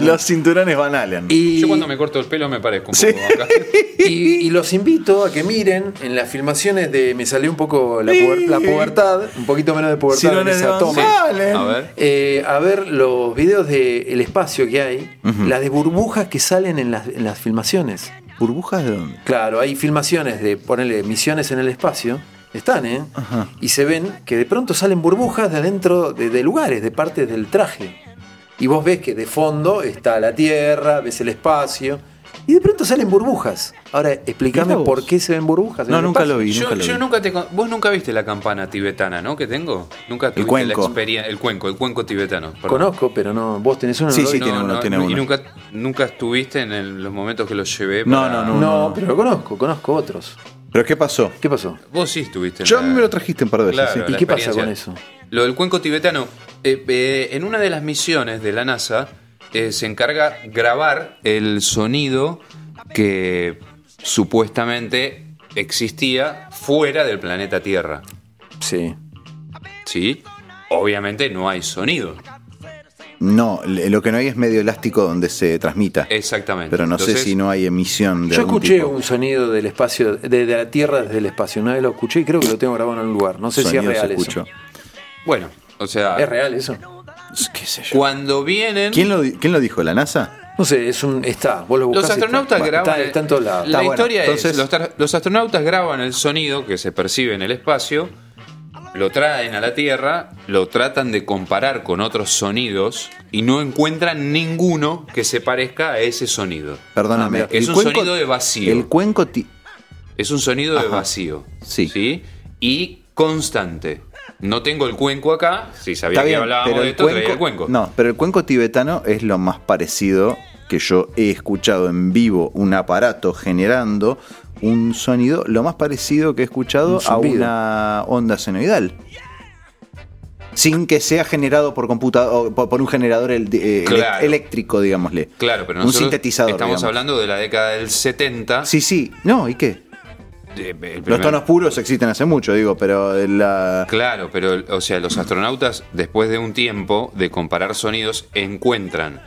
Los cinturones Van Halen. Y, Yo cuando me corto el pelo me parezco un Sí. poco acá. y- y los invito a que miren en las filmaciones de. Me salió un poco la, puber- la pubertad, un poquito menos de pubertad en Cinturones de esa toma. A ver. Eh, a ver los videos del espacio que hay, las de burbujas que salen en las, en las filmaciones. ¿Burbujas de dónde? Claro, hay filmaciones de ponerle misiones en el espacio. Están, ¿eh? Y se ven que de pronto salen burbujas de adentro de, de lugares, de partes del traje. Y vos ves que de fondo está la Tierra, ves el espacio. Y de pronto salen burbujas. Ahora, explícame por qué se ven burbujas. No, el nunca lo vi, Yo, nunca lo yo vi. nunca te con- vos nunca viste la campana tibetana, ¿no? Que tengo. Nunca tuviste cuenco. la experiencia. El cuenco, el cuenco tibetano. perdón. Conozco, pero no. Vos tenés uno. Sí, no sí, tiene uno, tiene y uno. nunca, nunca estuviste en el- los momentos que los llevé. No, no, no. No, pero lo conozco, conozco otros. ¿Pero qué pasó? ¿Qué pasó? Vos sí estuviste. en Yo a la- mí me lo trajiste un par de veces. Claro, sí. ¿Y qué pasa con eso? Lo del cuenco tibetano. eh, eh, en una de las misiones de la NASA, eh, se encarga grabar el sonido que supuestamente existía fuera del planeta Tierra. Sí. ¿Sí? Obviamente no hay sonido. No, lo que no hay es medio elástico donde se transmita. Exactamente. Pero no sé si no hay emisión de Yo algún escuché tipo. un sonido del espacio, de, de la Tierra desde el espacio. Una vez lo escuché y creo que lo tengo grabado en un lugar. No sé si es se real escuchó. eso. Bueno, o sea, ¿Es real eso? ¿Qué sé yo? cuando vienen... ¿Quién lo, ¿Quién lo dijo? ¿La NASA? No sé, es un. Está, vos lo Los está. astronautas graban. Está, está en todos lados. La Está bueno. historia Entonces- es: los, los astronautas graban el sonido que se percibe en el espacio, lo traen a la Tierra, lo tratan de comparar con otros sonidos y no encuentran ninguno que se parezca a ese sonido. Perdóname. Ah, es un sonido de vacío. El cuenco. Es un sonido de vacío. Sí. Y constante. No tengo el cuenco acá. Si sabía Está que bien, hablábamos pero de esto, traía cuenco, el cuenco. No, pero el cuenco tibetano es lo más parecido que yo he escuchado en vivo un aparato generando un sonido, lo más parecido que he escuchado Un a una onda senoidal. Sin que sea generado por computador, por, un generador el- eh, Claro. eléctrico, digámosle. Claro, pero un sintetizador. Estamos digamos. hablando de la década del 70. Sí, sí. No, ¿y qué? Los tonos puros existen hace mucho, digo, pero la. Claro, pero, o sea, los astronautas, después de un tiempo de comparar sonidos, encuentran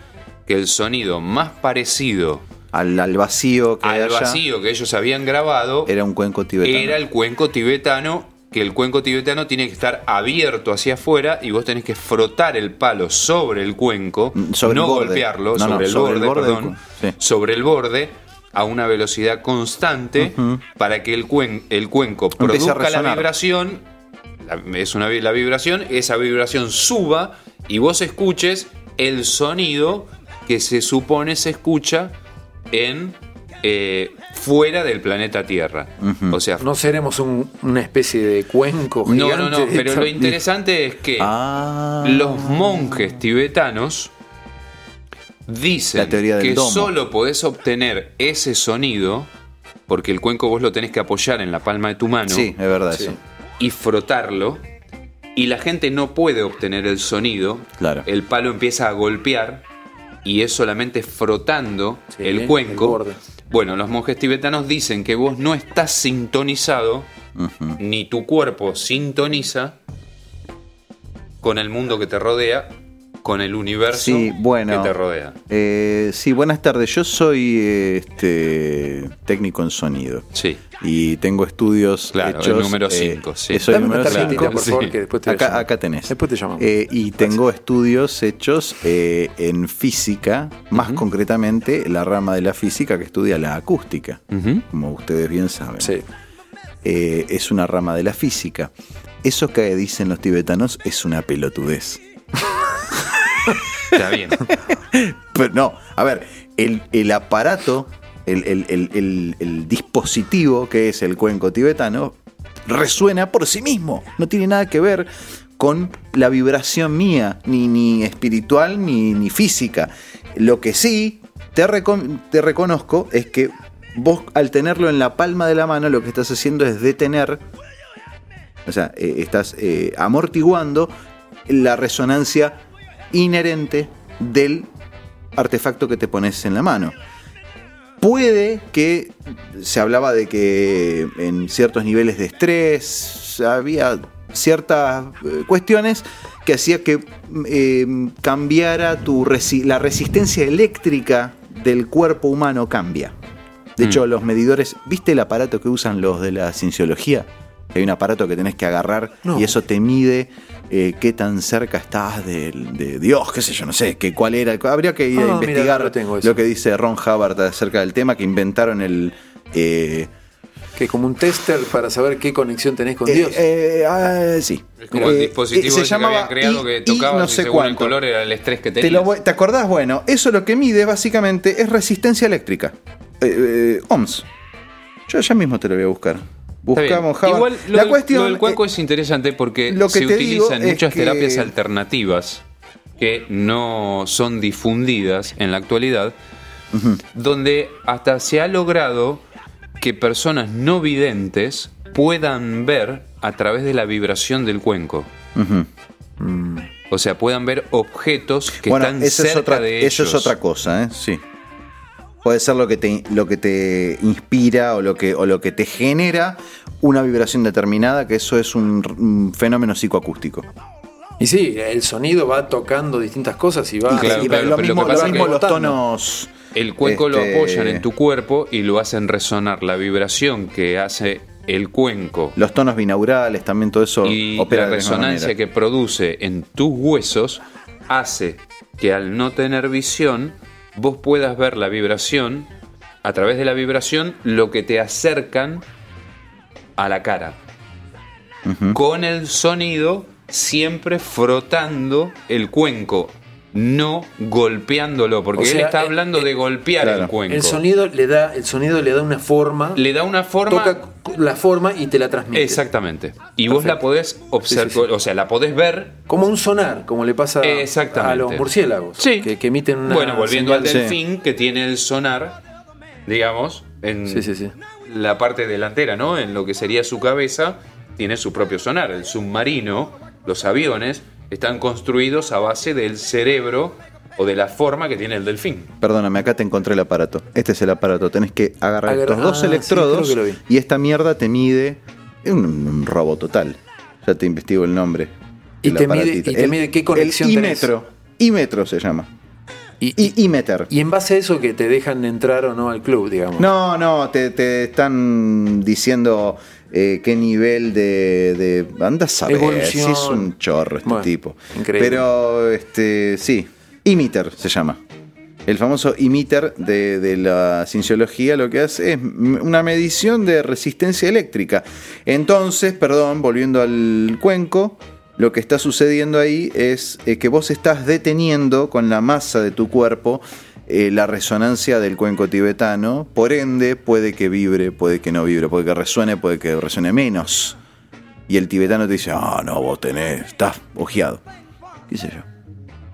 que el sonido más parecido Al, al vacío que al haya, vacío que ellos habían grabado era un cuenco tibetano. era el cuenco tibetano, que el cuenco tibetano tiene que estar abierto hacia afuera y vos tenés que frotar el palo sobre el cuenco, Mm, sobre no el borde. golpearlo, No, no, sobre, el sobre el borde, perdón, sí. sobre el borde a una velocidad constante para que el, cuen- el cuenco produzca la vibración, la- es una la vibración, esa vibración suba y vos escuches el sonido que se supone se escucha en eh, fuera del planeta Tierra. O sea, No seremos un- una especie de cuenco no, gigante. no, no, pero lo interesante es que Ah. los monjes tibetanos dicen La teoría del que domo. solo podés obtener ese sonido porque el cuenco vos lo tenés que apoyar en la palma de tu mano Sí, es verdad Sí. eso. y frotarlo y la gente no puede obtener el sonido, Claro. el palo empieza a golpear y es solamente frotando Sí, el cuenco. bueno, los monjes tibetanos dicen que vos no estás sintonizado, ni tu cuerpo sintoniza con el mundo que te rodea, con el universo Sí, bueno. que te rodea. Eh, sí, buenas tardes. Yo soy eh, este técnico en sonido. Sí. Y tengo estudios Claro, hechos. el número eh, cinco, sí. Soy Dame número una tarjetita, cinco. por favor, Sí. que después te voy a Acá, tenés. Después te llamamos. Eh, y tengo estudios hechos eh, en física, más concretamente la rama de la física que estudia la acústica, como ustedes bien saben. sí. Eh, es una rama de la física. Eso que dicen los tibetanos es una pelotudez. Está bien. Pero no, a ver, el, el aparato, el, el- el- dispositivo que es el cuenco tibetano, resuena por sí mismo. No tiene nada que ver con la vibración mía, ni, ni espiritual, ni, ni física. Lo que sí te, recon- te reconozco es que vos al tenerlo en la palma de la mano, lo que estás haciendo es detener, o sea, eh, estás eh, amortiguando la resonancia inherente del artefacto que te pones en la mano. Puede que se hablaba de que en ciertos niveles de estrés había ciertas eh, cuestiones que hacía que eh, cambiara tu resi- la resistencia eléctrica del cuerpo humano cambia. De hecho, los medidores, ¿viste el aparato que usan los de la cienciología? Hay un aparato que tenés que agarrar No. y eso te mide eh, qué tan cerca estás de, Dios, qué sé yo, no sé, qué, cuál era. Habría que ir Ah, a mira, investigar lo tengo lo que dice Ron Hubbard acerca del tema, que inventaron el... eh, Que como un tester para saber qué conexión tenés con eh, Dios. eh, ah, sí. Es como el Eh, dispositivo eh, se que llamaba habían creado I- que tocaba no y sé según el cuánto. color era el estrés que ¿Te, tenías. lo voy- ¿Te acordás? Bueno, eso lo que mide básicamente es resistencia eléctrica. Eh, eh, ohms. Yo ya mismo te lo voy a buscar. Buscamos Hubbard. Igual lo, La del- cuestión lo del cuenco eh, es interesante porque lo que se te utiliza digo en es muchas que- terapias alternativas que no son difundidas en la actualidad, donde hasta se ha logrado que personas no videntes puedan ver a través de la vibración del cuenco. O sea, puedan ver objetos que bueno, están cerca es otra, de ellos. eso es otra cosa, ¿eh? Sí. Puede ser lo que te, lo que te inspira o lo que, o lo que te genera una vibración determinada, que eso es un, un fenómeno psicoacústico. Y sí, el sonido va tocando distintas cosas y va. Y claro, y claro, lo pero mismo, lo que lo pasa es mismo que- los tonos. El cuenco lo este, apoyan en tu cuerpo y lo hacen resonar la vibración que hace el cuenco Los tonos binaurales, también todo eso y opera la resonancia que produce en tus huesos hace que al no tener visión vos puedas ver la vibración a través de la vibración lo que te acercan a la cara con el sonido siempre frotando el cuenco no golpeándolo porque O él está eh, hablando eh, de golpear claro. el cuenco El sonido le da, el sonido le da una forma. le da una forma toca la forma y te la transmite. Exactamente. Y vos la podés observar, Sí, sí, sí. o sea, la podés ver. Como un sonar, como le pasa Exactamente. a los murciélagos. Sí. Que, que emiten una. bueno, volviendo al delfín, que tiene el sonar, digamos, en Sí, sí, sí. La parte delantera, ¿no? En lo que sería su cabeza, tiene su propio sonar. El submarino, los aviones, están construidos a base del cerebro o de la forma que tiene el delfín. Perdóname, acá te encontré el aparato. Este es el aparato. Tenés que agarrar Agarra- estos dos ah, electrodos sí, y esta mierda te mide. Es un, un robo total. Ya te investigo el nombre. Y te mide- aparatito. y te mide qué conexión El tenés. imetro. Imetro se llama. Y, Y imeter. y en base a eso que te dejan entrar o no al club, digamos. No, no, te, te están diciendo eh, qué nivel de, de. Anda a saber Evolución. si es un chorro este Bueno, tipo. increíble. Pero, este, sí, imiter se llama. El famoso imiter de, de la cienciología lo que hace es una medición de resistencia eléctrica. Entonces, perdón, volviendo al cuenco, lo que está sucediendo ahí es eh, que vos estás deteniendo con la masa de tu cuerpo eh, la resonancia del cuenco tibetano, por ende puede que vibre, puede que no vibre, puede que resuene, puede que resuene menos. Y el tibetano te dice, ah, no, vos tenés, estás ojeado. ¿Qué sé yo?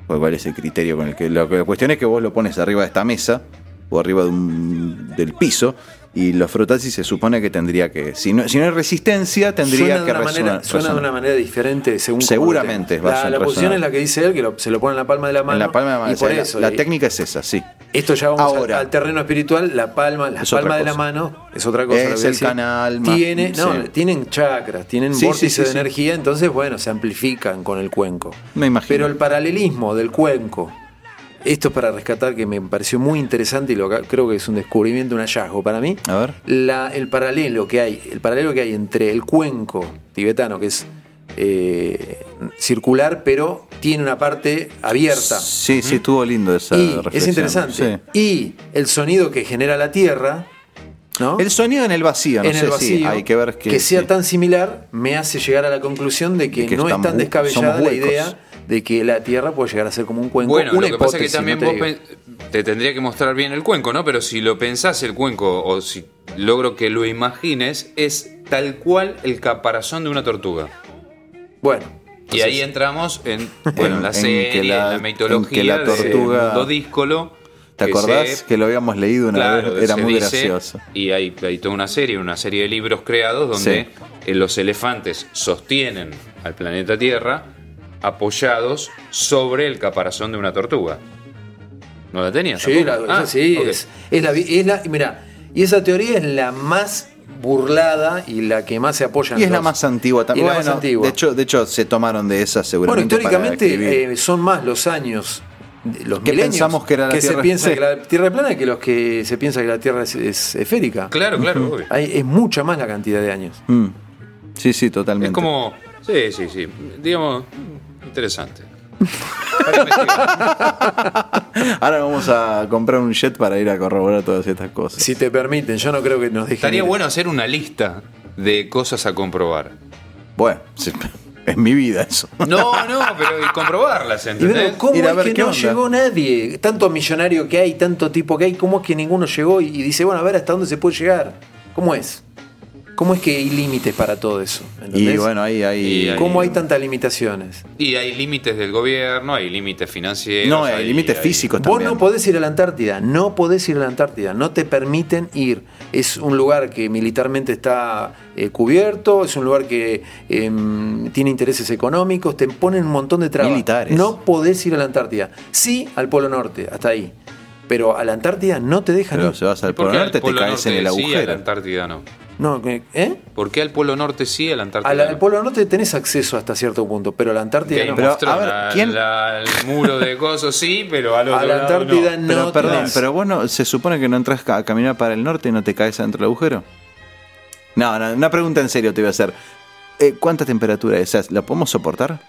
Pues, ¿Cuál es el criterio con el que... La cuestión es que vos lo pones arriba de esta mesa o arriba del piso y lo frotás y se supone que tendría que... Si no, si no hay resistencia, tendría suena que resonar. manera, suena de una manera diferente según Seguramente va a La, la posición es la que dice él, que lo- se lo pone en la palma de la mano. En la palma de la mano. Y por la- eso. la, y- técnica es esa, sí. Esto ya vamos al- Ahora. al, terreno espiritual, la palma, la palma de la mano es otra cosa. Es el canal más- Tiene, no, sí. tienen chakras, tienen Sí, vórtices sí, de energía, entonces bueno, se amplifican con el cuenco. Me imagino. Pero el paralelismo del cuenco, esto es para rescatar que me pareció muy interesante y lo creo que es un descubrimiento, un hallazgo para mí. A ver. La- el paralelo que hay, el paralelo que hay entre el cuenco tibetano, que es eh, circular, pero tiene una parte abierta. Sí, sí, estuvo lindo esa Y es reflexión. interesante. Sí. Y el sonido que genera la Tierra, ¿no? El sonido en el vacío, no en sé el si vacío, hay que ver que, sea sí. tan similar, me hace llegar a la conclusión de que, que no es tan descabellada la idea de que la Tierra puede llegar a ser como un cuenco. Bueno, Una lo que pasa es que también no vos te tendría que mostrar bien el cuenco, ¿no? Pero si lo pensás el cuenco, o si logro que lo imagines, es tal cual el caparazón de una tortuga. Bueno, Y ahí entramos en, bueno, En- la en serie, que la- la, mitología en que la tortuga- díscolo. ¿Te que acordás se- que lo habíamos leído una Claro, vez? Era muy dice, gracioso. Y hay, hay toda una serie, una serie de libros creados donde Sí. eh, los elefantes sostienen al planeta Tierra apoyados sobre el caparazón de una tortuga. ¿No la tenías? sí, la? Ah, sí, es, es la, es la- mira, y esa teoría es la más burlada y la que más se apoya en Y es la más antigua también. la más Bueno, antigua. De, hecho, de hecho, se tomaron de esa Bueno, seguramente. para escribir. históricamente eh, son más los años, los Que pensamos que era la se Tierra- piensa sí. que la Tierra es plana que los que se piensa que la Tierra es, es esférica. Claro, claro. obvio. Hay- es mucha más la cantidad de años. Mm. Sí, sí, totalmente. Es como. Sí, sí, sí. Digamos, interesante. Ahora vamos a comprar un jet para ir a corroborar todas estas cosas. Si te permiten, yo no creo que nos dejen. Estaría ir. bueno hacer una lista de cosas a comprobar. Bueno, sí, es mi vida eso. No, no, pero y comprobarlas, Y ¿entendés? bueno, ¿cómo Ir a es ver que no onda. llegó nadie? Tanto millonario que hay, tanto tipo que hay, ¿cómo es que ninguno llegó y, y dice, bueno, a ver hasta dónde se puede llegar? ¿Cómo es? ¿Cómo es que hay límites para todo eso? ¿entendés? Y bueno, ahí hay. ¿Cómo hay tantas limitaciones? Y hay límites del gobierno, hay límites financieros. no, hay límites físicos Vos también. no podés ir a la Antártida, no podés ir a la Antártida, no te permiten ir. Es un lugar que militarmente está eh, cubierto, es un lugar que em, tiene intereses económicos, te ponen un montón de trabas. Militares. No podés ir a la Antártida. Sí al Polo Norte, hasta ahí. Pero a la Antártida no te dejan Pero ir. si vas al ¿Por Polo Norte, te Polo caes Norte en el sí, a la agujero. Antártida no? No, ¿eh? ¿Por qué al Polo Norte sí, a la Antártida A la- no? al Polo Norte tenés acceso hasta cierto punto, pero a la Antártida Game no. Pero, a ver, ¿quién- la- el muro de cosas sí, pero al otro A la lado Antártida no. no. Pero perdón, tenés. pero bueno, se supone que no entras a caminar para el norte y no te caes adentro del agujero. No, no, una pregunta en serio te voy a hacer. Eh, ¿Cuánta temperatura es? ¿La podemos soportar?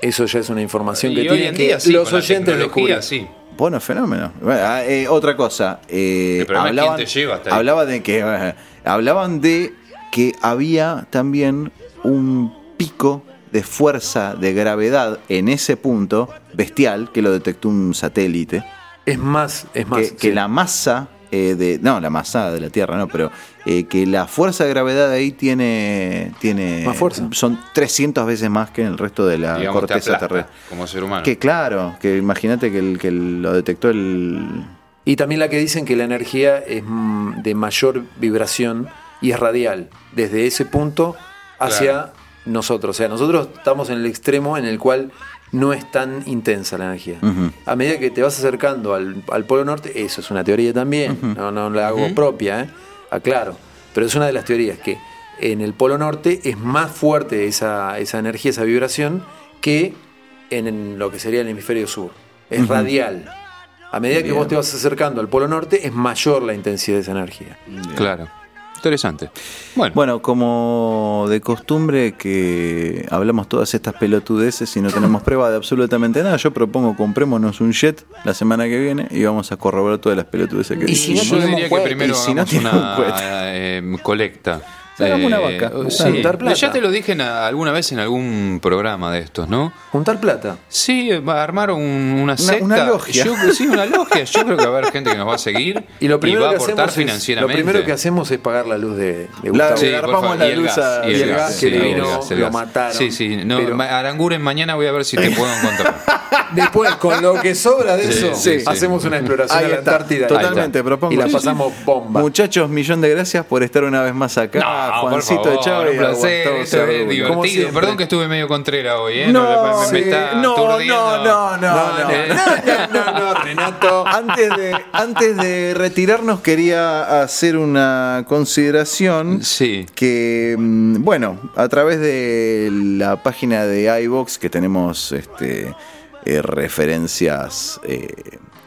Eso ya es una información que Y hoy tienen en que sí, los oyentes descubrir. sí. Bueno, fenómeno. Bueno, ah, eh, otra cosa. eh, El hablaban, quién te lleva hasta ahí. hablaba de que eh, hablaban de que había también un pico de fuerza de gravedad en ese punto bestial que lo detectó un satélite. Es más, es más. que, la masa eh, de. No, la masa de la Tierra, no, pero eh, que la fuerza de gravedad ahí tiene. tiene Más fuerza. Son 300 veces más que en el resto de la Digamos, te corteza aplasta terrestre. como ser humano. Que claro, que imagínate que, el, que el- lo detectó el. Y también la que dicen que la energía es mm, de mayor vibración y es radial, desde ese punto hacia Claro. nosotros. O sea, nosotros estamos en el extremo en el cual no es tan intensa la energía. A medida que te vas acercando al, al Polo Norte, eso es una teoría también, no, no la hago propia, ¿eh? aclaro, pero es una de las teorías que en el Polo Norte es más fuerte esa, esa energía, esa vibración, que en, en lo que sería el hemisferio sur. Es radial. A medida que vos te vas acercando al Polo Norte, es mayor la intensidad de esa energía. Claro. Interesante. Bueno, Bueno, como de costumbre que hablamos todas estas pelotudeces y no tenemos prueba de absolutamente nada, yo propongo comprémonos un jet la semana que viene y vamos a corroborar todas las pelotudeces que Y si no yo diría que primero y si no hagamos tiene una un cohete. eh, colecta. Hagamos una Eh, vaca. sí. Juntar plata. Ya te lo dije en- alguna vez en algún programa de estos, ¿no? Juntar plata. Sí, va a armar un- una secta. una logia. Yo, sí, una logia. Yo creo que va a haber gente que nos va a seguir Y lo primero va a que aportar hacemos es, lo financieramente. primero que hacemos es pagar la luz de, de La- Gustavo. Sí, favor, la luz gas, a- y y el gas, que vino, lo gas. mataron. Sí, sí, no, Pero- Aranguren mañana voy a ver si te puedo encontrar. Después, con lo que sobra de Sí, eso, sí, sí. hacemos una exploración Ahí a la está, Antártida. Totalmente, propongo. Y la pasamos bomba. Muchachos, millón de gracias por estar una vez más acá. No, por Juancito favor, de Chávez. un placer, esto es Cerrulo. Como divertido. Perdón que estuve medio contrera hoy, ¿eh? No, me, me- me sí, está no, no, no, no, no. Eh, no, no, Renato. Antes de, antes de retirarnos quería hacer una consideración Sí. que, mm, bueno, a través de la página de iVox que tenemos este, eh, referencias eh,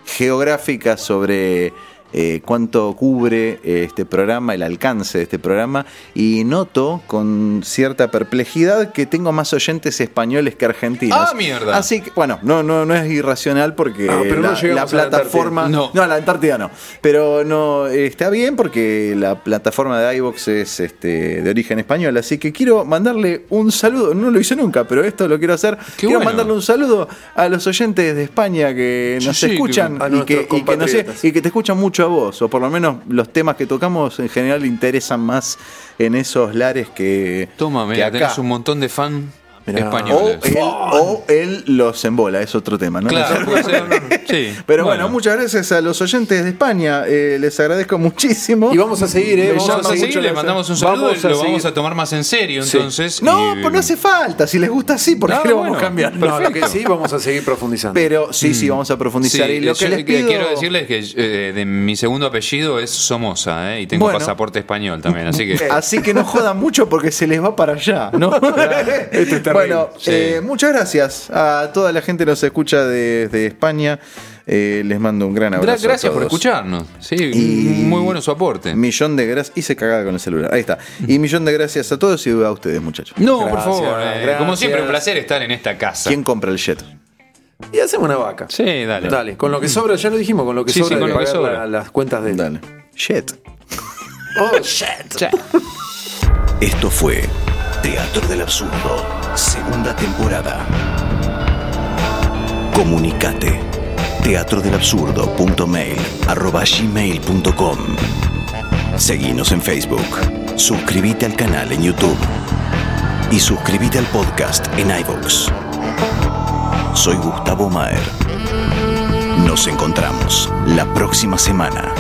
geográficas sobre eh, cuánto cubre eh, este programa, el alcance de este programa, y noto con cierta perplejidad que tengo más oyentes españoles que argentinos. ¡Ah, mierda! Así que, bueno, no, no, no es irracional porque pero no la, a plataforma... No. a la Antártida no. Pero no está bien porque la plataforma de iVox es este, de origen español. Así que quiero mandarle un saludo. No lo hice nunca, pero esto lo quiero hacer. Qué quiero bueno. mandarle un saludo a los oyentes de España que nos sí, escuchan que- a y, que, nuestros y que no sé, compatriotas. y que te escuchan mucho a vos. O por lo menos los temas que tocamos en general interesan más en esos lares que. Toma, que mira, tenés un montón de fan Mirá. O españoles. él, o él los embola, es otro tema, ¿no? Claro, puede ser. Sí. Pero bueno, muchas gracias a los oyentes de España, eh, les agradezco muchísimo. Y vamos a seguir, ¿eh? Vamos Vamos a seguir, mucho le mandamos un saludo Vamos y lo seguir. vamos a tomar más en serio, Sí. entonces. No, y- pues no hace falta, si les gusta así, ¿por qué Ah, le vamos bueno. a cambiar? No, lo que sí, vamos a seguir profundizando. Pero sí, sí, vamos a profundizar. Sí, y lo yo que les pido... quiero decirles que eh, de mi segundo apellido es Somoza, ¿eh? y tengo Bueno. pasaporte español también, así que. Así que no jodan mucho porque se les va para allá, ¿no? Esto es terrible. bueno, Sí. eh, muchas gracias a toda la gente que nos escucha desde España. Eh, les mando un gran Gra- abrazo. a Gracias por escucharnos. Sí, Y- muy bueno su aporte. Millón de gracias. Hice cagada con el celular. Ahí está. Y millón de gracias a todos y a ustedes, muchachos. No, por favor. eh, como siempre, un placer estar en esta casa. ¿Quién compra el jet? Y hacemos una vaca. Sí, dale. Dale, con lo que sobra, ya lo dijimos, con lo que Sí, sobra sí, con de lo que sobra. la- las cuentas de Dale. Jet. Oh, shit. Esto fue Teatro del Absurdo, segunda temporada. Comunicate. teatrodelabsurdo.mail arroba gmail.com Seguinos en Facebook. suscríbete al canal en YouTube y suscríbete al podcast en iVoox. Soy Gustavo Maer. Nos encontramos la próxima semana.